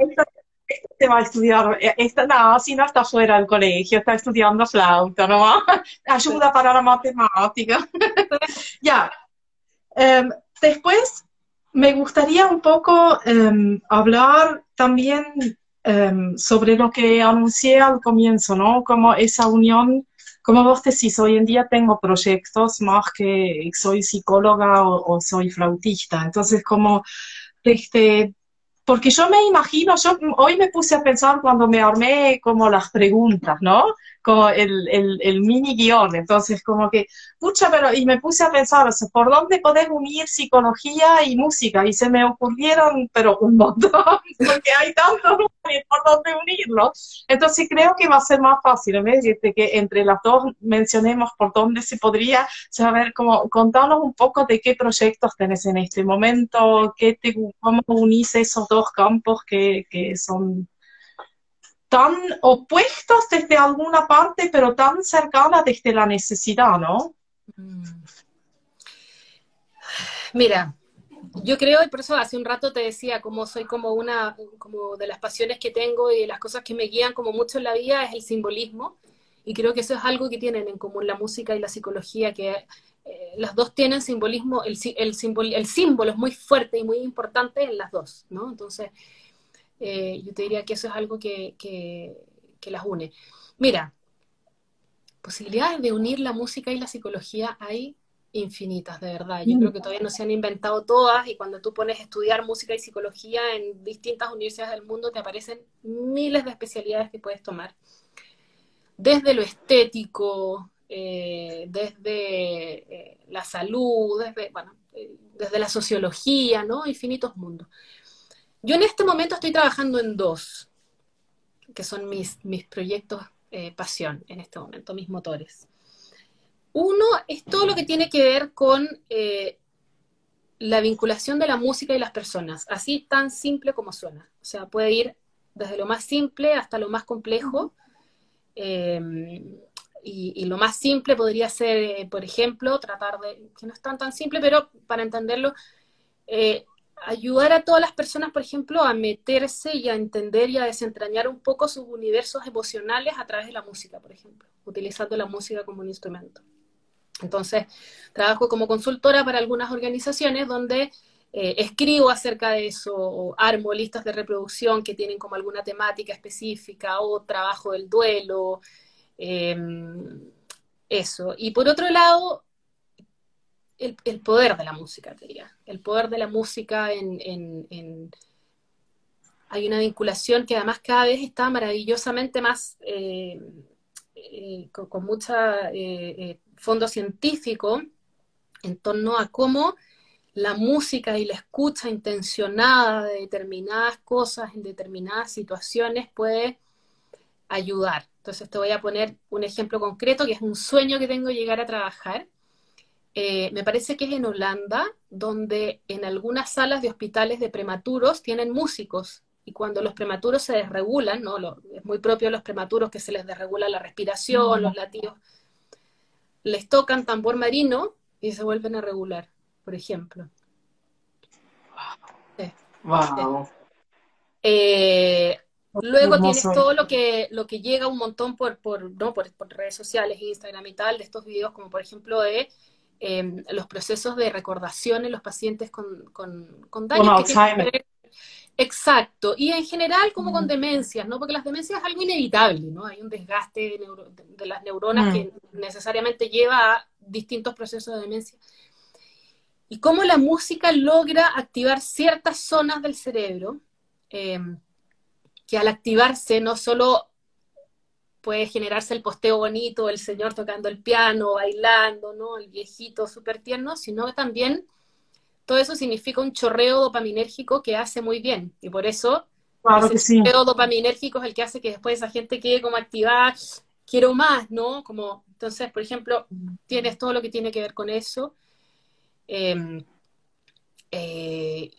Esta, va a estudiar, eh, esta, no, si no está fuera del colegio, está estudiando flauta, ¿no? Ayuda para la matemática. ya. Em, después, me gustaría un poco em, hablar también em, sobre lo que anuncié al comienzo, ¿no? Como esa unión como vos decís, hoy en día tengo proyectos más que soy psicóloga o, soy flautista. Entonces, como, este, porque yo me imagino, yo hoy me puse a pensar cuando me armé como las preguntas, ¿no? Como el, el, el, mini guion. Entonces, como que, pucha, pero, y me puse a pensar, ¿por dónde podés unir psicología y música? Y se me ocurrieron, pero un montón, porque hay tantos por dónde unirlo. Entonces, creo que va a ser más fácil, ¿ves? Este, que entre las dos mencionemos por dónde se podría saber, como, contanos un poco de qué proyectos tenés en este momento, qué te, cómo unís esos dos campos que, que son tan opuestos desde alguna parte, pero tan cercanas desde la necesidad, ¿no? Mm. Mira, yo creo, y por eso hace un rato te decía, como soy como una, como de las pasiones que tengo y de las cosas que me guían como mucho en la vida es el simbolismo. Y creo que eso es algo que tienen en común la música y la psicología, que eh, las dos tienen simbolismo, el, el, el símbolo es muy fuerte y muy importante en las dos, ¿no? Entonces, eh, yo te diría que eso es algo que, las une. Mira, posibilidades de unir la música y la psicología hay infinitas, de verdad. Yo creo que todavía no se han inventado todas y cuando tú pones estudiar música y psicología en distintas universidades del mundo te aparecen miles de especialidades que puedes tomar. Desde lo estético, eh, desde eh, la salud, desde, bueno, desde la sociología, ¿no? Infinitos mundos. Yo en este momento estoy trabajando en dos, que son mis, mis proyectos eh, pasión en este momento, mis motores. Uno es todo lo que tiene que ver con eh, la vinculación de la música y las personas, así tan simple como suena. O sea, puede ir desde lo más simple hasta lo más complejo. Em, y, lo más simple podría ser, eh, por ejemplo, tratar de, que no es tan tan simple, pero para entenderlo, ayudar a todas las personas, por ejemplo, a meterse y a entender y a desentrañar un poco sus universos emocionales a través de la música, por ejemplo, utilizando la música como un instrumento. Entonces, trabajo como consultora para algunas organizaciones donde eh, escribo acerca de eso, o armo listas de reproducción que tienen como alguna temática específica, o trabajo del duelo, em, eso. Y por otro lado, el, poder de la música, diría. El poder de la música en, Hay una vinculación que además cada vez está maravillosamente más... Eh, eh, con, mucho eh, fondo científico en torno a cómo la música y la escucha intencionada de determinadas cosas en determinadas situaciones puede ayudar. Entonces te voy a poner un ejemplo concreto que es un sueño que tengo llegar a trabajar eh, me parece que es en Holanda, donde en algunas salas de hospitales de prematuros tienen músicos y cuando los prematuros se desregulan, ¿no? es muy propio a los prematuros que se les desregula la respiración, los latidos, les tocan tambor marino y se vuelven a regular, por ejemplo. Wow. Eh, Luego tienes todo lo que, lo que llega un montón por, por, ¿no? por, redes sociales, Instagram y tal, de estos videos, como por ejemplo de em, los procesos de recordación en los pacientes con, con, con daños. Exacto, y en general como con mm. demencias, ¿no? Porque las demencias es algo inevitable, ¿no? Hay un desgaste de, las neuronas que mm. necesariamente lleva a distintos procesos de demencia. Y cómo la música logra activar ciertas zonas del cerebro, em, que al activarse no solo puede generarse el posteo bonito, el señor tocando el piano, bailando, ¿no? El viejito súper tierno, sino también todo eso significa un chorreo dopaminérgico que hace muy bien. Y por eso claro ese sí. chorreo dopaminérgico es el que hace que después esa gente quede como activada, quiero más, ¿no? Como, entonces, por ejemplo, tienes todo lo que tiene que ver con eso. Em, eh,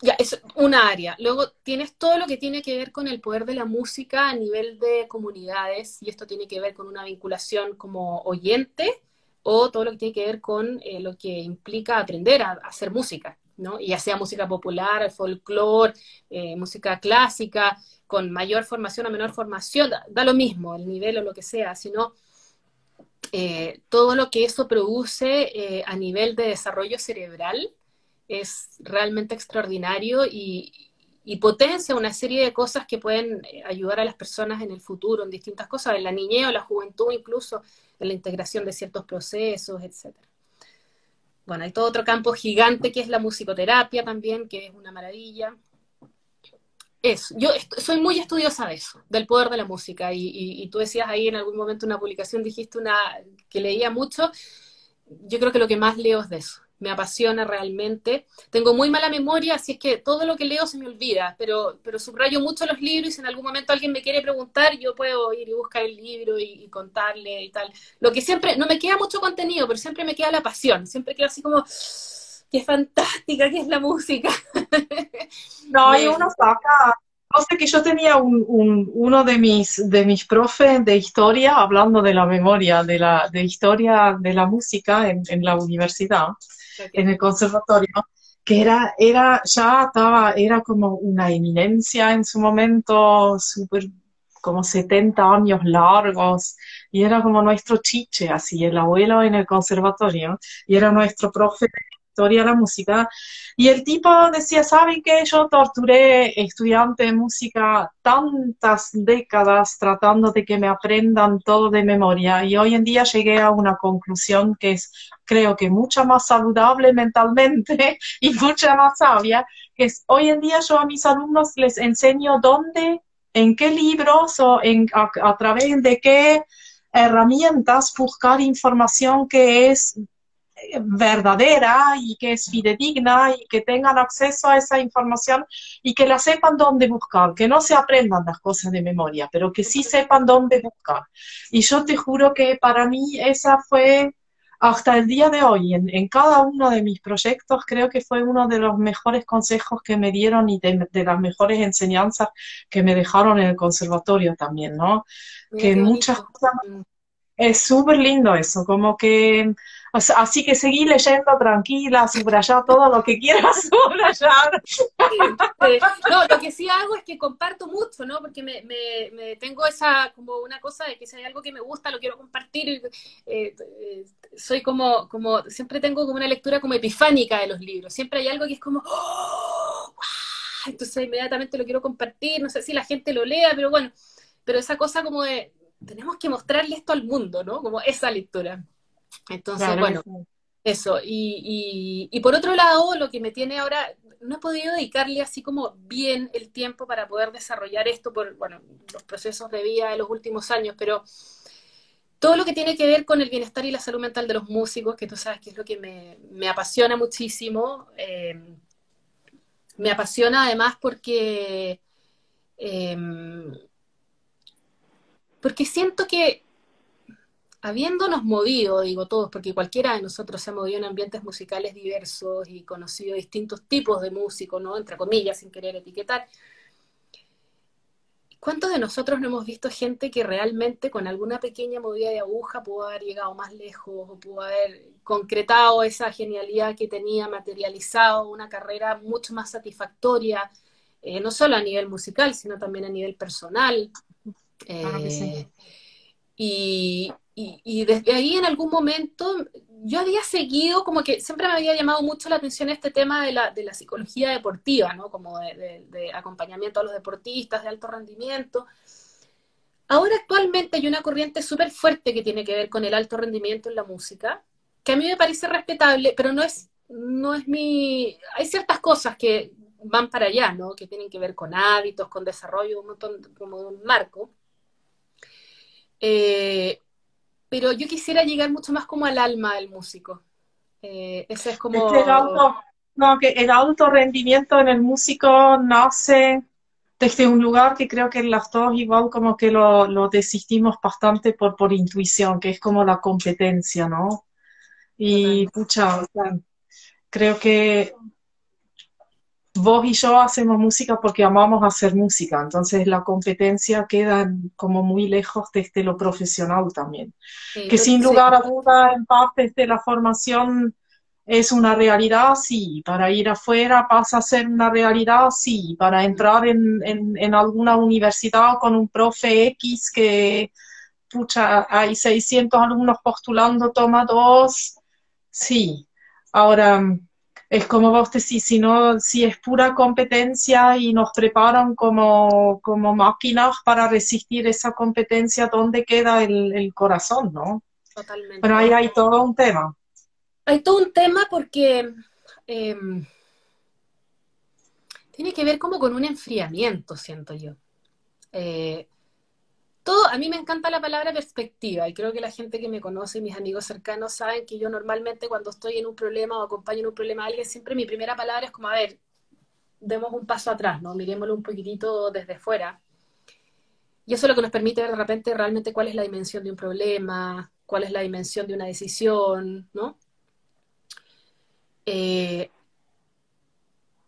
ya, es una área. Luego tienes todo lo que tiene que ver con el poder de la música a nivel de comunidades, y esto tiene que ver con una vinculación como oyente o todo lo que tiene que ver con eh, lo que implica aprender a, hacer música, ¿no? ya sea música popular, folclore, eh, música clásica, con mayor formación o menor formación, da, lo mismo el nivel o lo que sea, sino eh, todo lo que eso produce a nivel de desarrollo cerebral es realmente extraordinario y, potencia una serie de cosas que pueden eh, ayudar a las personas en el futuro, en distintas cosas, en la niñez o la juventud, incluso en la integración de ciertos procesos, etc. Bueno, hay todo otro campo gigante que es la musicoterapia también, que es una maravilla. Eso, yo soy muy estudiosa de eso, del poder de la música, y, y, tú decías ahí en algún momento una publicación, dijiste una que leía mucho, yo creo que lo que más leo es de eso, me apasiona realmente. Tengo muy mala memoria, así es que todo lo que leo se me olvida, pero, pero subrayo mucho los libros y si en algún momento alguien me quiere preguntar, yo puedo ir y buscar el libro y, contarle y tal. Lo que siempre, no me queda mucho contenido, pero siempre me queda la pasión, siempre queda así como, qué fantástica que es la música. No, hay uno saca no sé que yo tenía un, uno de mis, de mis profes de historia, hablando de la memoria, de la de historia de la música en, en la universidad, en el conservatorio, que era, era, ya estaba, era como una eminencia en su momento, súper, como 70 años largos, y era como nuestro chiche, así, el abuelo en el conservatorio, y era nuestro profe historia de la música, y el tipo decía, ¿saben qué? Yo torturé estudiantes de música tantas décadas tratando de que me aprendan todo de memoria y hoy en día llegué a una conclusión que es, creo que mucha más saludable mentalmente y mucha más sabia, que es, hoy en día yo a mis alumnos les enseño dónde, en qué libros o en, a través de qué herramientas buscar información que es verdadera y que es fidedigna y que tengan acceso a esa información y que la sepan dónde buscar, que no se aprendan las cosas de memoria, pero que sí sepan dónde buscar. Y yo te juro que para mí esa fue, hasta el día de hoy, en, cada uno de mis proyectos, creo que fue uno de los mejores consejos que me dieron y de, las mejores enseñanzas que me dejaron en el conservatorio también, ¿no? que muchas cosas... Es súper lindo eso, como que así que seguí leyendo tranquila, subrayar todo lo que quieras subrayar. No, lo que sí hago es que comparto mucho, ¿no? Porque me, me, tengo esa, como una cosa de que si hay algo que me gusta, lo quiero compartir. Eh, eh, soy como, como, siempre tengo como una lectura como epifánica de los libros. Siempre hay algo que es como, ¡Oh! entonces inmediatamente lo quiero compartir. No sé si la gente lo lea, pero bueno, pero esa cosa como de, tenemos que mostrarle esto al mundo, ¿no? Como esa lectura. Entonces, bueno, eso. Y, y, por otro lado, lo que me tiene ahora, no he podido dedicarle así como bien el tiempo para poder desarrollar esto por, bueno, los procesos de vida de los últimos años, pero todo lo que tiene que ver con el bienestar y la salud mental de los músicos, que tú sabes que es lo que me, apasiona muchísimo, eh, me apasiona además porque, eh, porque siento que habiéndonos movido, digo todos, porque cualquiera de nosotros se ha movido en ambientes musicales diversos y conocido distintos tipos de músicos, ¿no? Entre comillas, sin querer etiquetar. ¿Cuántos de nosotros no hemos visto gente que realmente con alguna pequeña movida de aguja pudo haber llegado más lejos o pudo haber concretado esa genialidad que tenía, materializado una carrera mucho más satisfactoria? eh, no solo a nivel musical, sino también a nivel personal. y, y, desde ahí en algún momento yo había seguido, como que siempre me había llamado mucho la atención este tema de la, de la psicología deportiva, ¿no? Como de, acompañamiento a los deportistas de alto rendimiento. Ahora actualmente hay una corriente súper fuerte que tiene que ver con el alto rendimiento en la música, que a mí me parece respetable, pero no es, no es mi... Hay ciertas cosas que van para allá, ¿no? Que tienen que ver con hábitos, con desarrollo, un montón, como un marco. Eh, pero yo quisiera llegar mucho más como al alma del músico. Eh, ese es como... el auto, no, que el alto rendimiento en el músico nace desde un lugar que creo que las dos igual como que lo, lo desistimos bastante por, por intuición, que es como la competencia, ¿no? Y pucha, creo que vos y yo hacemos música porque amamos hacer música, entonces la competencia queda como muy lejos desde lo profesional también. que sin lugar a duda, en parte de la formación es una realidad, sí, para ir afuera pasa a ser una realidad, sí, para entrar en, en, alguna universidad con un profe X que, pucha, hay 600 alumnos postulando, toma dos, sí. Ahora, es como vos decís, si, no, si es pura competencia y nos preparan como, como máquinas para resistir esa competencia, ¿dónde queda el, corazón, no? Totalmente. Pero ahí hay todo un tema. Hay todo un tema porque em, tiene que ver como con un enfriamiento, siento yo. Eh, a mí me encanta la palabra perspectiva y creo que la gente que me conoce y mis amigos cercanos saben que yo normalmente cuando estoy en un problema o acompaño en un problema a alguien, siempre mi primera palabra es como, a ver, demos un paso atrás, ¿no? Miremoslo un poquitito desde fuera. Y eso es lo que nos permite ver de repente realmente cuál es la dimensión de un problema, cuál es la dimensión de una decisión, ¿no? Eh,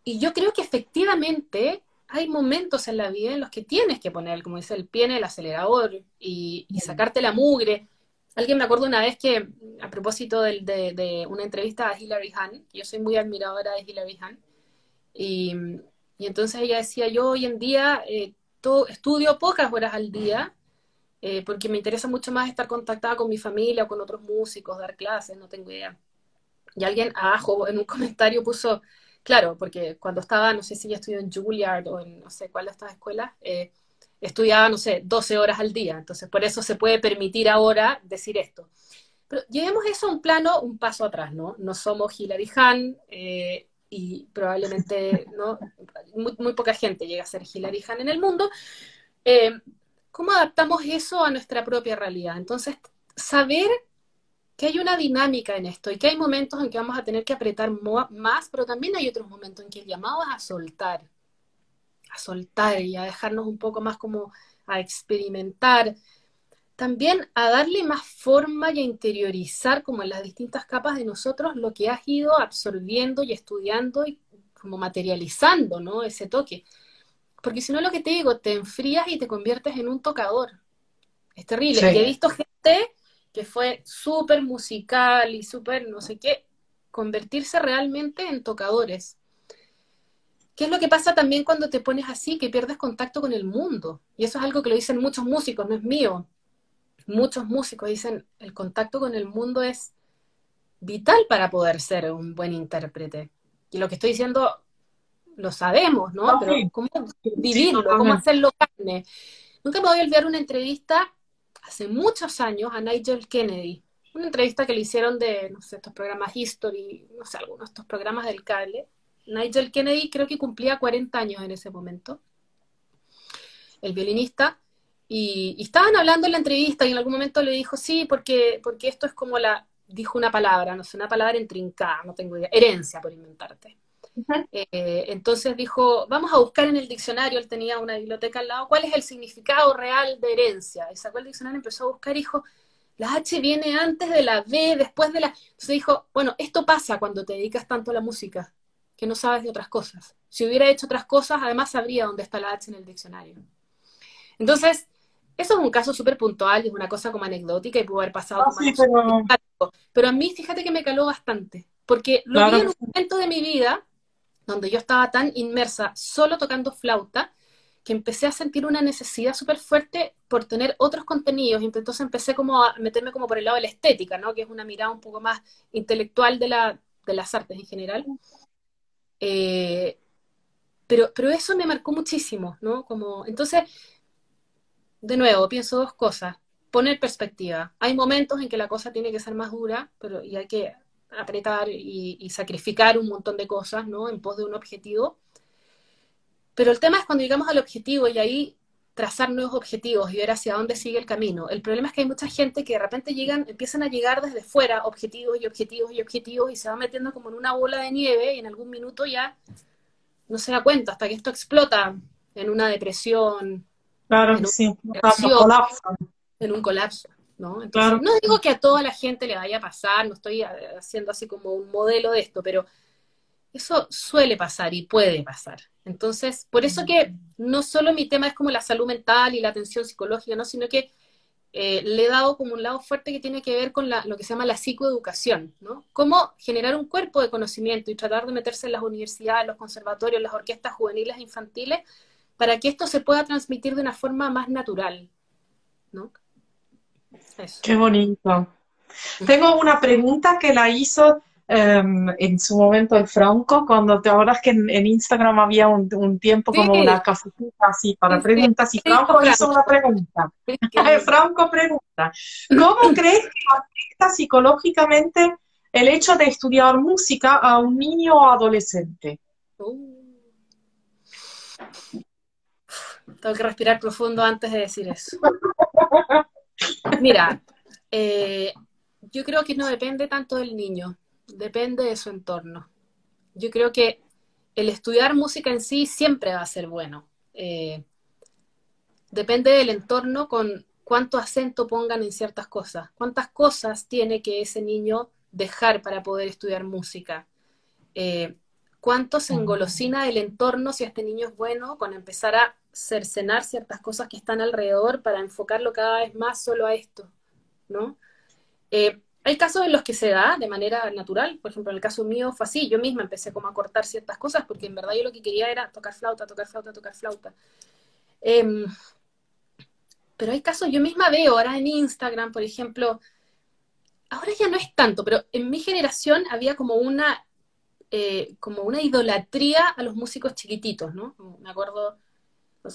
y yo creo que efectivamente hay momentos en la vida en los que tienes que poner, como dice el pie en el acelerador y, sacarte la mugre. Alguien me acuerdo una vez que, a propósito de, una entrevista a Hilary Hahn, yo soy muy admiradora de Hilary Hahn, y, entonces ella decía, yo hoy en día eh, estudio pocas horas al día, eh, porque me interesa mucho más estar contactada con mi familia o con otros músicos, dar clases, no tengo idea. Y alguien abajo en un comentario puso, Claro, porque cuando estaba, no sé si ya estudió en Juilliard o en no sé cuál de estas escuelas, eh, estudiaba, no sé, 12 horas al día. Entonces, por eso se puede permitir ahora decir esto. Pero llevemos eso a un plano, un paso atrás, ¿no? No somos Hilary Hahn eh, y probablemente ¿no? Muy, poca gente llega a ser Hilary Hahn en el mundo. Eh, ¿Cómo adaptamos eso a nuestra propia realidad? Entonces, saber que hay una dinámica en esto y que hay momentos en que vamos a tener que apretar más, pero también hay otros momentos en que el llamado es a soltar, a soltar y a dejarnos un poco más como a experimentar, también a darle más forma y a interiorizar como en las distintas capas de nosotros lo que has ido absorbiendo y estudiando y como materializando, ¿no? Ese toque. Porque si no, lo que te digo, te enfrías y te conviertes en un tocador. Es terrible. Y he visto gente que fue súper musical y súper no sé qué, convertirse realmente en tocadores. ¿Qué es lo que pasa también cuando te pones así, que pierdes contacto con el mundo? Y eso es algo que lo dicen muchos músicos, no es mío. Muchos músicos dicen, el contacto con el mundo es vital para poder ser un buen intérprete. Y lo que estoy diciendo lo sabemos, ¿no? Pero ¿cómo vivirlo? ¿Cómo hacerlo carne? Nunca me voy a olvidar una entrevista hace muchos años a Nigel Kennedy, una entrevista que le hicieron de, no sé, estos programas History, no sé, algunos de estos programas del cable. Nigel Kennedy creo que cumplía 40 años en ese momento, el violinista, y, estaban hablando en la entrevista y en algún momento le dijo, sí, porque, porque esto es como la, dijo una palabra, no sé, una palabra intrincada, no tengo idea, herencia por inventarte. Eh, entonces dijo, vamos a buscar en el diccionario, él tenía una biblioteca al lado, cuál es el significado real de herencia. Y sacó el diccionario, empezó a buscar y dijo, la H viene antes de la B, después de la... Entonces dijo, bueno, esto pasa cuando te dedicas tanto a la música, que no sabes de otras cosas. Si hubiera hecho otras cosas, además sabría dónde está la H en el diccionario. Entonces, eso es un caso súper puntual y es una cosa como anecdótica y pudo haber pasado ah, como pero... a mí, fíjate que me caló bastante, porque lo vi en un momento de mi vida donde yo estaba tan inmersa solo tocando flauta, que empecé a sentir una necesidad súper fuerte por tener otros contenidos, y entonces empecé como a meterme como por el lado de la estética, ¿no? Que es una mirada un poco más intelectual de, la, de las artes en general. Eh, pero, pero eso me marcó muchísimo, ¿no? Como, entonces, de nuevo, pienso dos cosas. Poner perspectiva. Hay momentos en que la cosa tiene que ser más dura, pero y hay que apretar y, y sacrificar un montón de cosas, ¿no? En pos de un objetivo pero el tema es cuando llegamos al objetivo y ahí trazar nuevos objetivos y ver hacia dónde sigue el camino. El problema es que hay mucha gente que de repente llegan, empiezan a llegar desde fuera objetivos y objetivos y objetivos y se va metiendo como en una bola de nieve y en algún minuto ya no se da cuenta hasta que esto explota en una depresión. Claro, en sí, en un colapso. ¿No? no digo que a toda la gente le vaya a pasar, no estoy haciendo así como un modelo de esto, pero eso suele pasar y puede pasar. Entonces, por eso que no solo mi tema es como la salud mental y la atención psicológica, ¿no? sino que eh, le he dado como un lado fuerte que tiene que ver con lo que se llama la psicoeducación, ¿no? Cómo generar un cuerpo de conocimiento y tratar de meterse en las universidades, los conservatorios, las orquestas juveniles e infantiles, para que esto se pueda transmitir de una forma más natural, ¿no? Qué bonito. Tengo una pregunta que la hizo Em, en su momento el Franco, cuando te acuerdas que en, Instagram había un, tiempo como una cafetita así para preguntas, y Franco hizo una pregunta. Franco pregunta, ¿cómo crees que afecta psicológicamente el hecho de estudiar música a un niño o adolescente? Uh. Tengo que respirar profundo antes de decir eso. Mira, eh, yo creo que no depende tanto del niño depende de su entorno. Yo creo que el estudiar música en sí siempre va a ser bueno. Eh, depende del entorno con cuánto acento pongan en ciertas cosas, cuántas cosas tiene que ese niño dejar para poder estudiar música. Eh, cuánto se engolosina el entorno si este niño es bueno con empezar a cercenar ciertas cosas que están alrededor para enfocarlo cada vez más solo a esto, ¿no? Eh, hay casos en los que se da de manera natural, por ejemplo, en el caso mío fue así, yo misma empecé como a cortar ciertas cosas porque en verdad yo lo que quería era tocar flauta, tocar flauta, tocar flauta. Em, pero hay casos, yo misma veo ahora en Instagram, por ejemplo, ahora ya no es tanto, pero en mi generación había como una, eh, como una idolatría a los músicos chiquititos, ¿no? Me acuerdo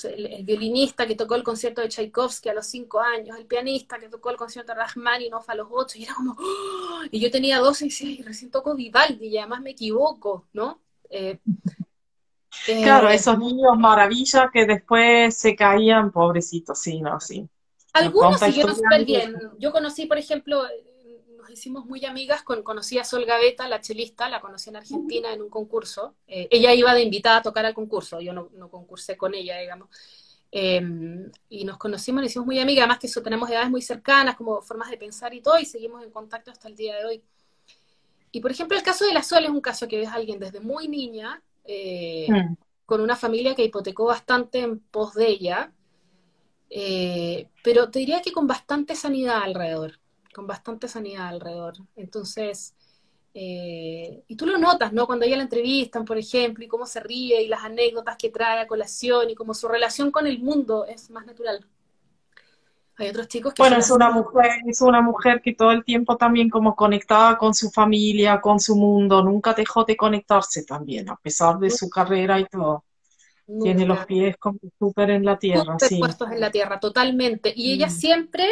el, violinista que tocó el concierto de Tchaikovsky a los cinco años, el pianista que tocó el concierto de Rachmaninoff a los ocho, y era como, ¡oh! y yo tenía doce y decía, y recién toco Vivaldi, y además me equivoco, ¿no? Eh, claro, eh, esos niños maravillas que después se caían, pobrecitos, sí, no, sí. Algunos siguieron súper bien. Yo conocí, por ejemplo, hicimos muy amigas, con, conocí a Sol Gaveta, la chelista, la conocí en Argentina en un concurso. Eh, ella iba de invitada a tocar al concurso, yo no, no concursé con ella, digamos. Em, y nos conocimos, nos hicimos muy amigas, además que eso, tenemos edades muy cercanas, como formas de pensar y todo, y seguimos en contacto hasta el día de hoy. Y por ejemplo, el caso de la Sol es un caso que ves a alguien desde muy niña, eh, mm. con una familia que hipotecó bastante en pos de ella, eh, pero te diría que con bastante sanidad alrededor con bastante sanidad alrededor. Entonces, eh, y tú lo notas, ¿no? Cuando ella la entrevistan, por ejemplo, y cómo se ríe y las anécdotas que trae a colación y cómo su relación con el mundo es más natural. Hay otros chicos que... Bueno, es una mujer, es una mujer que todo el tiempo también como conectada con su familia, con su mundo, nunca dejó de conectarse también, a pesar de su carrera y todo. Tiene los pies como súper en la tierra, sí. puestos en la tierra, totalmente. Y ella mm. siempre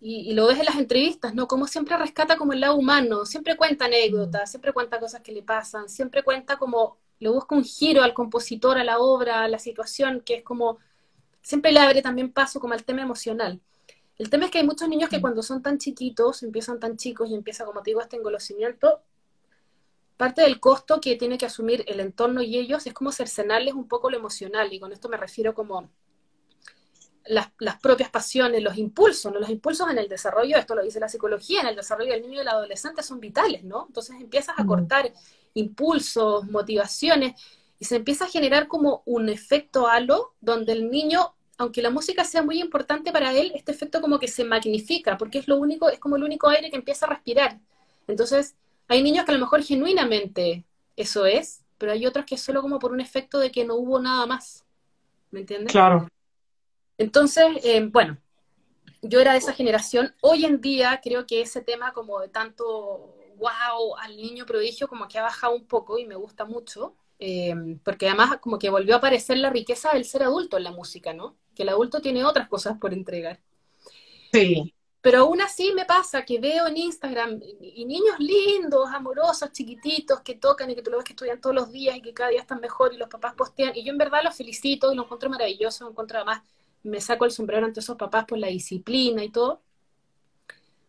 y, lo ves en las entrevistas, ¿no? Como siempre rescata como el lado humano, siempre cuenta anécdotas, siempre cuenta cosas que le pasan, siempre cuenta como, le busca un giro al compositor, a la obra, a la situación, que es como, siempre le abre también paso como al tema emocional. El tema es que hay muchos niños que cuando son tan chiquitos, empiezan tan chicos y empieza, como te digo, este engolosimiento, parte del costo que tiene que asumir el entorno y ellos es como cercenarles un poco lo emocional, y con esto me refiero como las, propias pasiones, los impulsos, ¿no? Los impulsos en el desarrollo, esto lo dice la psicología, en el desarrollo del niño y del adolescente son vitales, ¿no? Entonces empiezas a cortar impulsos, motivaciones, y se empieza a generar como un efecto halo, donde el niño, aunque la música sea muy importante para él, este efecto como que se magnifica, porque es lo único, es como el único aire que empieza a respirar. Entonces, hay niños que a lo mejor genuinamente eso es, pero hay otros que es solo como por un efecto de que no hubo nada más. ¿Me entiendes? Claro. Entonces, eh, bueno, yo era de esa generación. Hoy en día creo que ese tema como de tanto wow al niño prodigio como que ha bajado un poco y me gusta mucho. Eh, porque además como que volvió a aparecer la riqueza del ser adulto en la música, ¿no? Que el adulto tiene otras cosas por entregar. Sí. Pero aún así me pasa que veo en Instagram y niños lindos, amorosos, chiquititos, que tocan y que tú lo ves que estudian todos los días y que cada día están mejor y los papás postean. Y yo en verdad los felicito y lo encuentro maravilloso, lo encuentro además, me saco el sombrero ante esos papás por la disciplina y todo.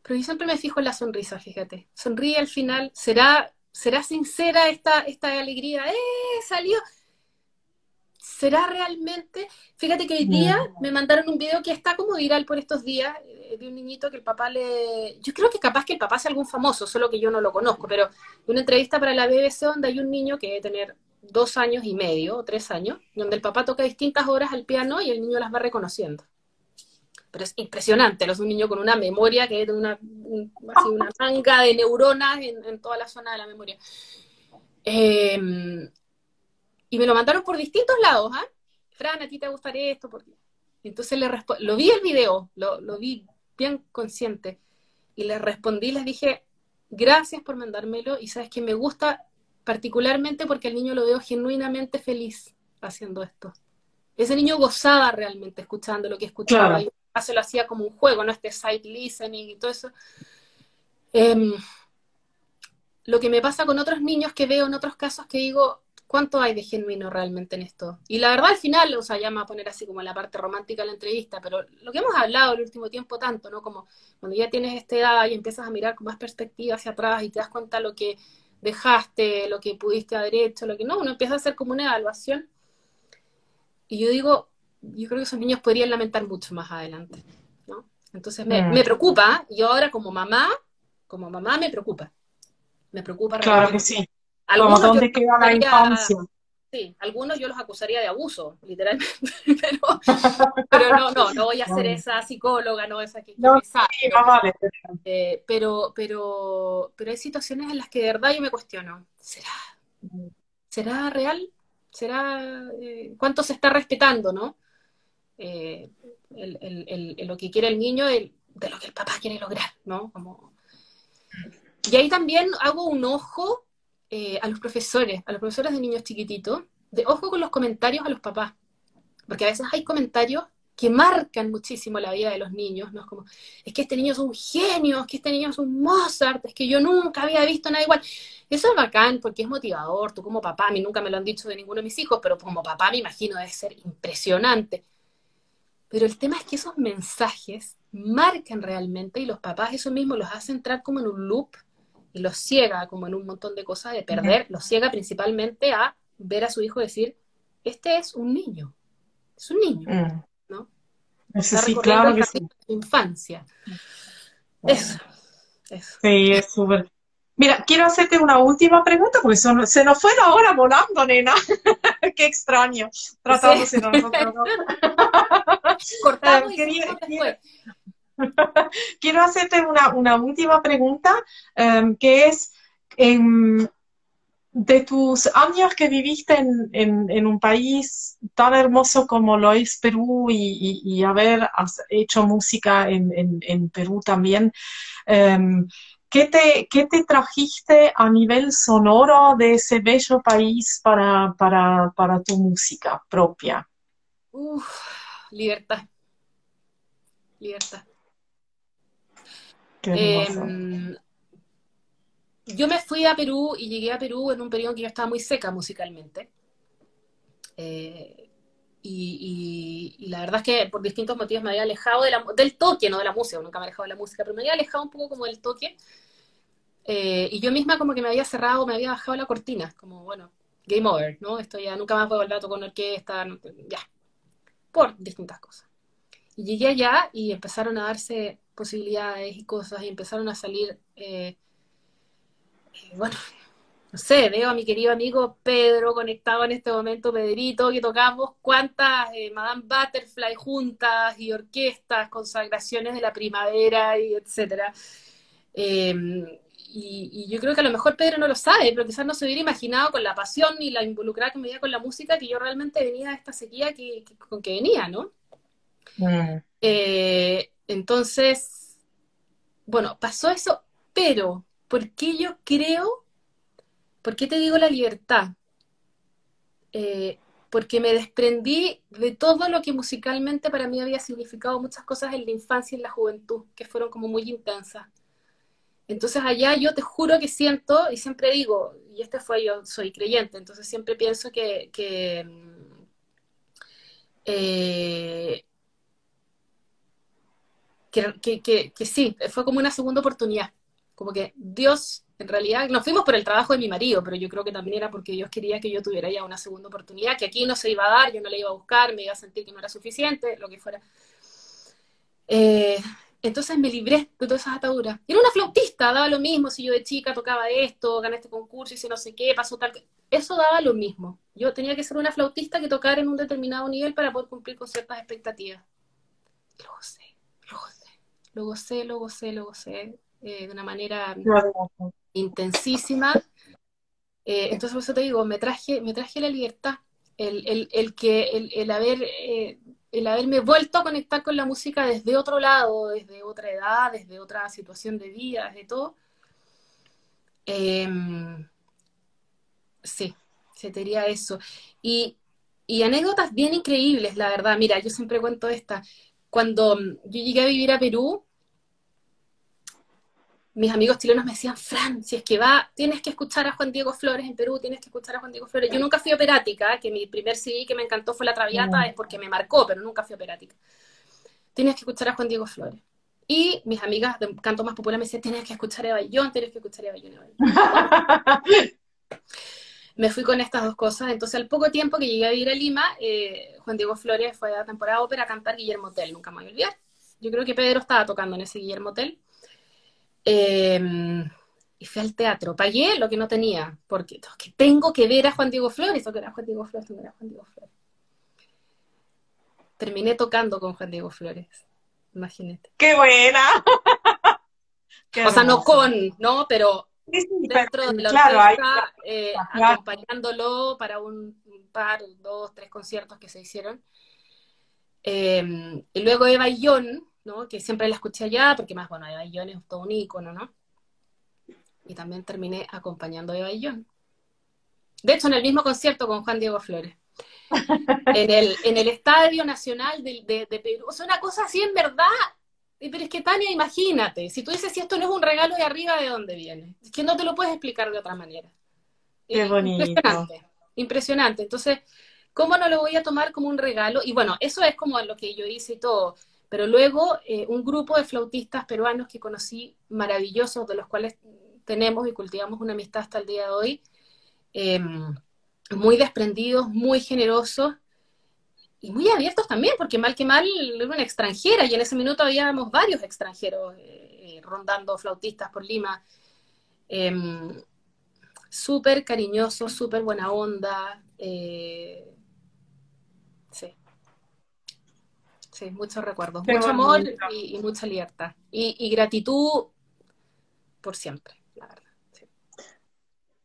Pero yo siempre me fijo en la sonrisa, fíjate. Sonríe al final, será, será sincera esta, esta alegría. ¡Eh! Salió. ¿Será realmente? Fíjate que hoy día me mandaron un video que está como viral por estos días, eh, de un niñito que el papá le... Yo creo que capaz que el papá sea algún famoso, solo que yo no lo conozco, pero una entrevista para la BBC donde hay un niño que debe tener dos años y medio o tres años, donde el papá toca distintas horas al piano y el niño las va reconociendo. Pero es impresionante, es un niño con una memoria que es una, una manga de neuronas en, toda la zona de la memoria. Eh, y me lo mandaron por distintos lados, ¿ah? Fran, a ti te gustaría esto, porque... Entonces le lo vi el video, lo, lo vi bien consciente, y le respondí, les dije, gracias por mandármelo, y sabes que me gusta particularmente porque el niño lo veo genuinamente feliz haciendo esto. Ese niño gozaba realmente escuchando lo que escuchaba, y se lo hacía como un juego, no este side listening y todo eso. Em, lo que me pasa con otros niños que veo en otros casos que digo, ¿Cuánto hay de genuino realmente en esto? Y la verdad al final, o sea, ya me voy a poner así como la parte romántica de la entrevista, pero lo que hemos hablado el último tiempo tanto, ¿no? Como cuando ya tienes esta edad y empiezas a mirar con más perspectiva hacia atrás y te das cuenta lo que dejaste, lo que pudiste haber hecho, lo que no, uno empieza a hacer como una evaluación. Y yo digo, yo creo que esos niños podrían lamentar mucho más adelante, ¿no? Entonces me, mm. me preocupa, yo ahora como mamá, como mamá me preocupa. Me preocupa. Claro que sí. Algunos dónde queda la infancia. Sí, algunos yo los acusaría de abuso, literalmente, pero, no, no, no voy a ser esa psicóloga, no esa que, no, sí, vale. Eh, pero, pero, pero hay situaciones en las que de verdad yo me cuestiono, ¿será, será real? ¿Será eh, cuánto se está respetando, no? Eh, el, el, el, lo que quiere el niño de, de lo que el papá quiere lograr, ¿no? Como... Y ahí también hago un ojo eh, a los profesores, a los profesores de niños chiquititos, de ojo con los comentarios a los papás, porque a veces hay comentarios que marcan muchísimo la vida de los niños, ¿no? Es como, es que este niño es un genio, es que este niño es un Mozart, es que yo nunca había visto nada igual. Eso es bacán porque es motivador, tú como papá, a mí nunca me lo han dicho de ninguno de mis hijos, pero como papá me imagino debe ser impresionante. Pero el tema es que esos mensajes marcan realmente y los papás eso mismo los hacen entrar como en un loop y los ciega como en un montón de cosas de perder, los ciega principalmente a ver a su hijo decir, este es un niño, es un niño, mm. ¿no? Eso sí, claro que sí. infancia. Eso, eso. Sí, es súper. Mira, quiero hacerte una última pregunta, porque se nos fue la hora volando, nena. Qué extraño, tratándose de nosotros. Cortamos y Quiero hacerte una, última pregunta, em, que es, em, de tus años que viviste en, un país tan hermoso como lo es Perú y, haber hecho música en, Perú también, em, ¿qué, te, ¿qué, te, trajiste a nivel sonoro de ese bello país para, para, tu música propia? libertad. Libertad. Em, yo me fui a Perú y llegué a Perú en un periodo en que yo estaba muy seca musicalmente. Eh, y, la verdad es que por distintos motivos me había alejado del toque, no de la música, nunca me había alejado de la música, pero me había alejado un poco como del toque. Eh, y yo misma como que me había cerrado, me había bajado la cortina, como bueno, game over, ¿no? Esto ya nunca más puedo volver a tocar con orquesta, ya, por distintas cosas. Y llegué allá y empezaron a darse posibilidades y cosas y empezaron a salir, eh, eh, bueno, no sé, veo a mi querido amigo Pedro conectado en este momento, Pedrito, que tocamos cuántas eh, Madame Butterfly juntas y orquestas, consagraciones de la primavera y etcétera. Em, y, yo creo que a lo mejor Pedro no lo sabe, pero quizás no se hubiera imaginado con la pasión y la involucrada que me dio con la música que yo realmente venía de esta sequía que, con que venía, ¿no? Mm. Eh, entonces, bueno, pasó eso, pero ¿por qué yo creo, por qué te digo la libertad? Eh, porque me desprendí de todo lo que musicalmente para mí había significado muchas cosas en la infancia y en la juventud, que fueron como muy intensas. Entonces allá yo te juro que siento, y siempre digo, y este fue yo, soy creyente, entonces siempre pienso que, que, eh, que, sí, fue como una segunda oportunidad, como que Dios, en realidad, nos fuimos por el trabajo de mi marido, pero yo creo que también era porque Dios quería que yo tuviera ya una segunda oportunidad, que aquí no se iba a dar, yo no la iba a buscar, me iba a sentir que no era suficiente, lo que fuera. Eh, entonces me libré de todas esas ataduras. Era una flautista, daba lo mismo si yo de chica tocaba esto, gané este concurso, hice no sé qué, pasó tal. Eso daba lo mismo. Yo tenía que ser una flautista que tocara en un determinado nivel para poder cumplir con ciertas expectativas. Lo gocé, lo gocé, lo gocé, lo gocé eh, de una manera intensísima. Eh, entonces, por eso te digo, me traje, me traje la libertad. El, el, que, el, el haber eh, el haberme vuelto a conectar con la música desde otro lado, desde otra edad, desde otra situación de vida, desde todo. Em, sí, se te diría eso. Y, y anécdotas bien increíbles, la verdad. Mira, yo siempre cuento esta. Cuando yo llegué a vivir a Perú, mis amigos chilenos me decían, Fran, si es que va, tienes que escuchar a Juan Diego Flores en Perú, tienes que escuchar a Juan Diego Flores. Yo nunca fui operática, que mi primer CD que me encantó fue La Traviata, mm. es porque me marcó, pero nunca fui operática. Tienes que escuchar a Juan Diego Flores. Y mis amigas de canto más popular me decían, tienes que escuchar a Eva tienes que escuchar a Eva me fui con estas dos cosas. Entonces, al poco tiempo que llegué a vivir a Lima, eh, Juan Diego Flores fue a la temporada ópera a cantar Guillermo Tell, nunca me voy a olvidar. Yo creo que Pedro estaba tocando en ese Guillermo Tell. Em, y fui al teatro. Pagué lo que no tenía, porque tengo que ver a Juan Diego Flores, o que era Juan Diego Flores, era Juan Diego Flores. Terminé tocando con Juan Diego Flores, imagínate. ¡Qué buena! o sea, no con, ¿no? Pero dentro de la orquesta, eh, acompañándolo para un, par, dos, tres conciertos que se hicieron. Em, y luego Eva y John, que siempre la escuché allá, porque más, bueno, Eva John es todo un ícono, ¿no? Y también terminé acompañando a Eva John. De hecho, en el mismo concierto con Juan Diego Flores. en, el, en el Estadio Nacional de, Perú. O sea, una cosa así en verdad. Pero es que Tania, imagínate, si tú dices si esto no es un regalo de arriba, ¿de dónde viene? Es que no te lo puedes explicar de otra manera. Qué bonito. Impresionante, impresionante. Entonces, ¿cómo no lo voy a tomar como un regalo? Y bueno, eso es como lo que yo hice y todo. Pero luego eh, un grupo de flautistas peruanos que conocí maravillosos, de los cuales tenemos y cultivamos una amistad hasta el día de hoy, em, muy desprendidos, muy generosos y muy abiertos también, porque mal que mal era una extranjera y en ese minuto habíamos varios extranjeros eh, rondando flautistas por Lima. Em, súper cariñosos, súper buena onda. Eh, Sí, muchos recuerdos. Mucho amor y, mucha libertad. Y, gratitud por siempre, la verdad.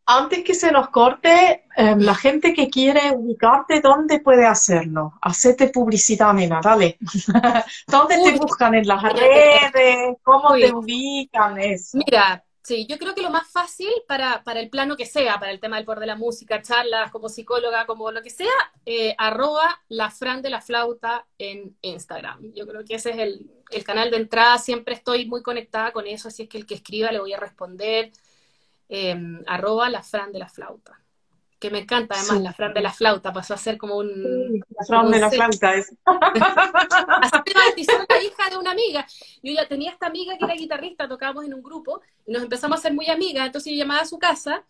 Antes que se nos corte, em, la gente que quiere ubicarte, ¿dónde puede hacerlo? Hacete publicidad, nena, dale. ¿Dónde te buscan en las redes? ¿Cómo te ubican? Eso. Mira, Sí, yo creo que lo más fácil para, para, el plano que sea, para el tema del poder de la música, charlas, como psicóloga, como lo que sea, eh, arroba la Fran de la flauta en Instagram. Yo creo que ese es el, el, canal de entrada, siempre estoy muy conectada con eso, así es que el que escriba le voy a responder. Eh, arroba la Fran de la flauta que me encanta además, la Fran de la flauta, pasó a ser como un... la Fran de la flauta es. Así bautizó la hija de una amiga. Yo ya tenía esta amiga que era guitarrista, tocábamos en un grupo, y nos empezamos a ser muy amigas, entonces yo llamaba a su casa,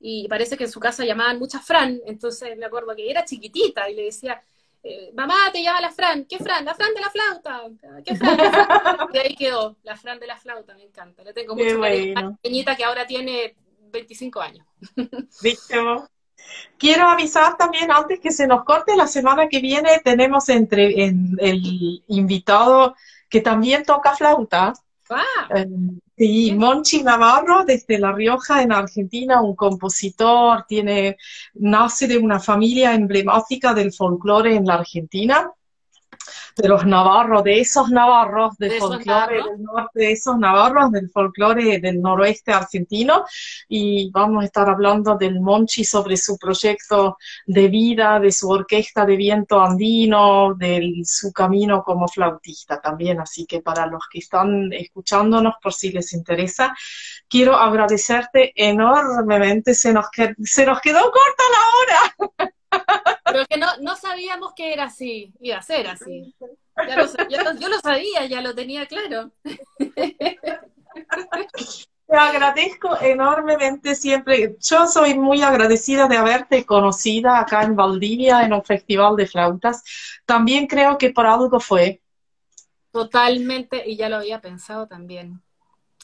y parece que en su casa llamaban muchas Fran, entonces me acuerdo que era chiquitita, y le decía, eh, mamá, te llama la Fran, ¿qué Fran? La Fran de la flauta, ¿qué Fran? Y ahí quedó, la Fran de la flauta, me encanta, le tengo mucho cariño, pequeñita que ahora tiene 25 años. ¿Viste vos? Quiero avisar también, antes que se nos corte, la semana que viene tenemos entre el invitado que también toca flauta. Ah. Em, Sí, Monchi Navarro, desde La Rioja, en Argentina, un compositor, tiene, nace de una familia emblemática del folclore en la Argentina de los navarros, de esos navarros del folclore del norte, de esos navarros del folclore del noroeste argentino. Y vamos a estar hablando del Monchi sobre su proyecto de vida, de su orquesta de viento andino, de su camino como flautista también. Así que para los que están escuchándonos, por si les interesa, quiero agradecerte enormemente. Se nos, se nos quedó corta la hora. Pero que no, no sabíamos que era así, iba a ser así. yo lo sabía, ya lo tenía claro. Te agradezco enormemente siempre. Yo soy muy agradecida de haberte conocido acá en Valdivia en un festival de flautas. También creo que por algo fue. Totalmente, y ya lo había pensado también.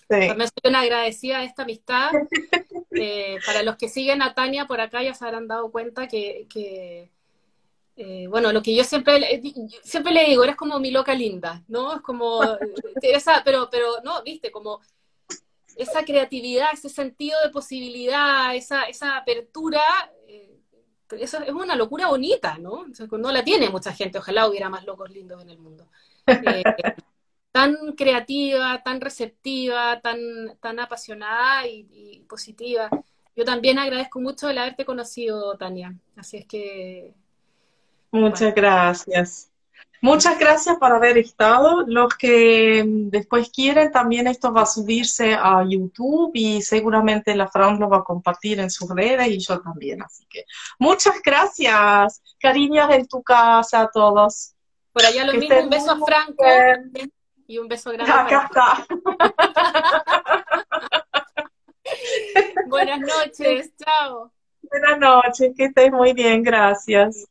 También soy una agradecida de esta amistad. Eh, para los que siguen a Tania por acá ya se habrán dado cuenta que, eh, bueno, lo que yo siempre, siempre le digo, eres como mi loca linda, ¿no? Es como, esa, pero, pero, no, viste, como esa creatividad, ese sentido de posibilidad, esa, esa apertura, eh, eso es una locura bonita, ¿no? no la tiene mucha gente, ojalá hubiera más locos lindos en el mundo tan creativa, tan receptiva, tan, tan apasionada y, positiva. Yo también agradezco mucho el haberte conocido, Tania. Así es que... Muchas gracias. Muchas gracias por haber estado. Los que después quieren, también esto va a subirse a YouTube y seguramente la Fran lo va a compartir en sus redes y yo también. Así que muchas gracias. Cariños en tu casa a todos. Por allá lo mismo, un beso a Franco. Y un beso grande. Acá está. Buenas noches, chao. Buenas noches, que estés muy bien, gracias.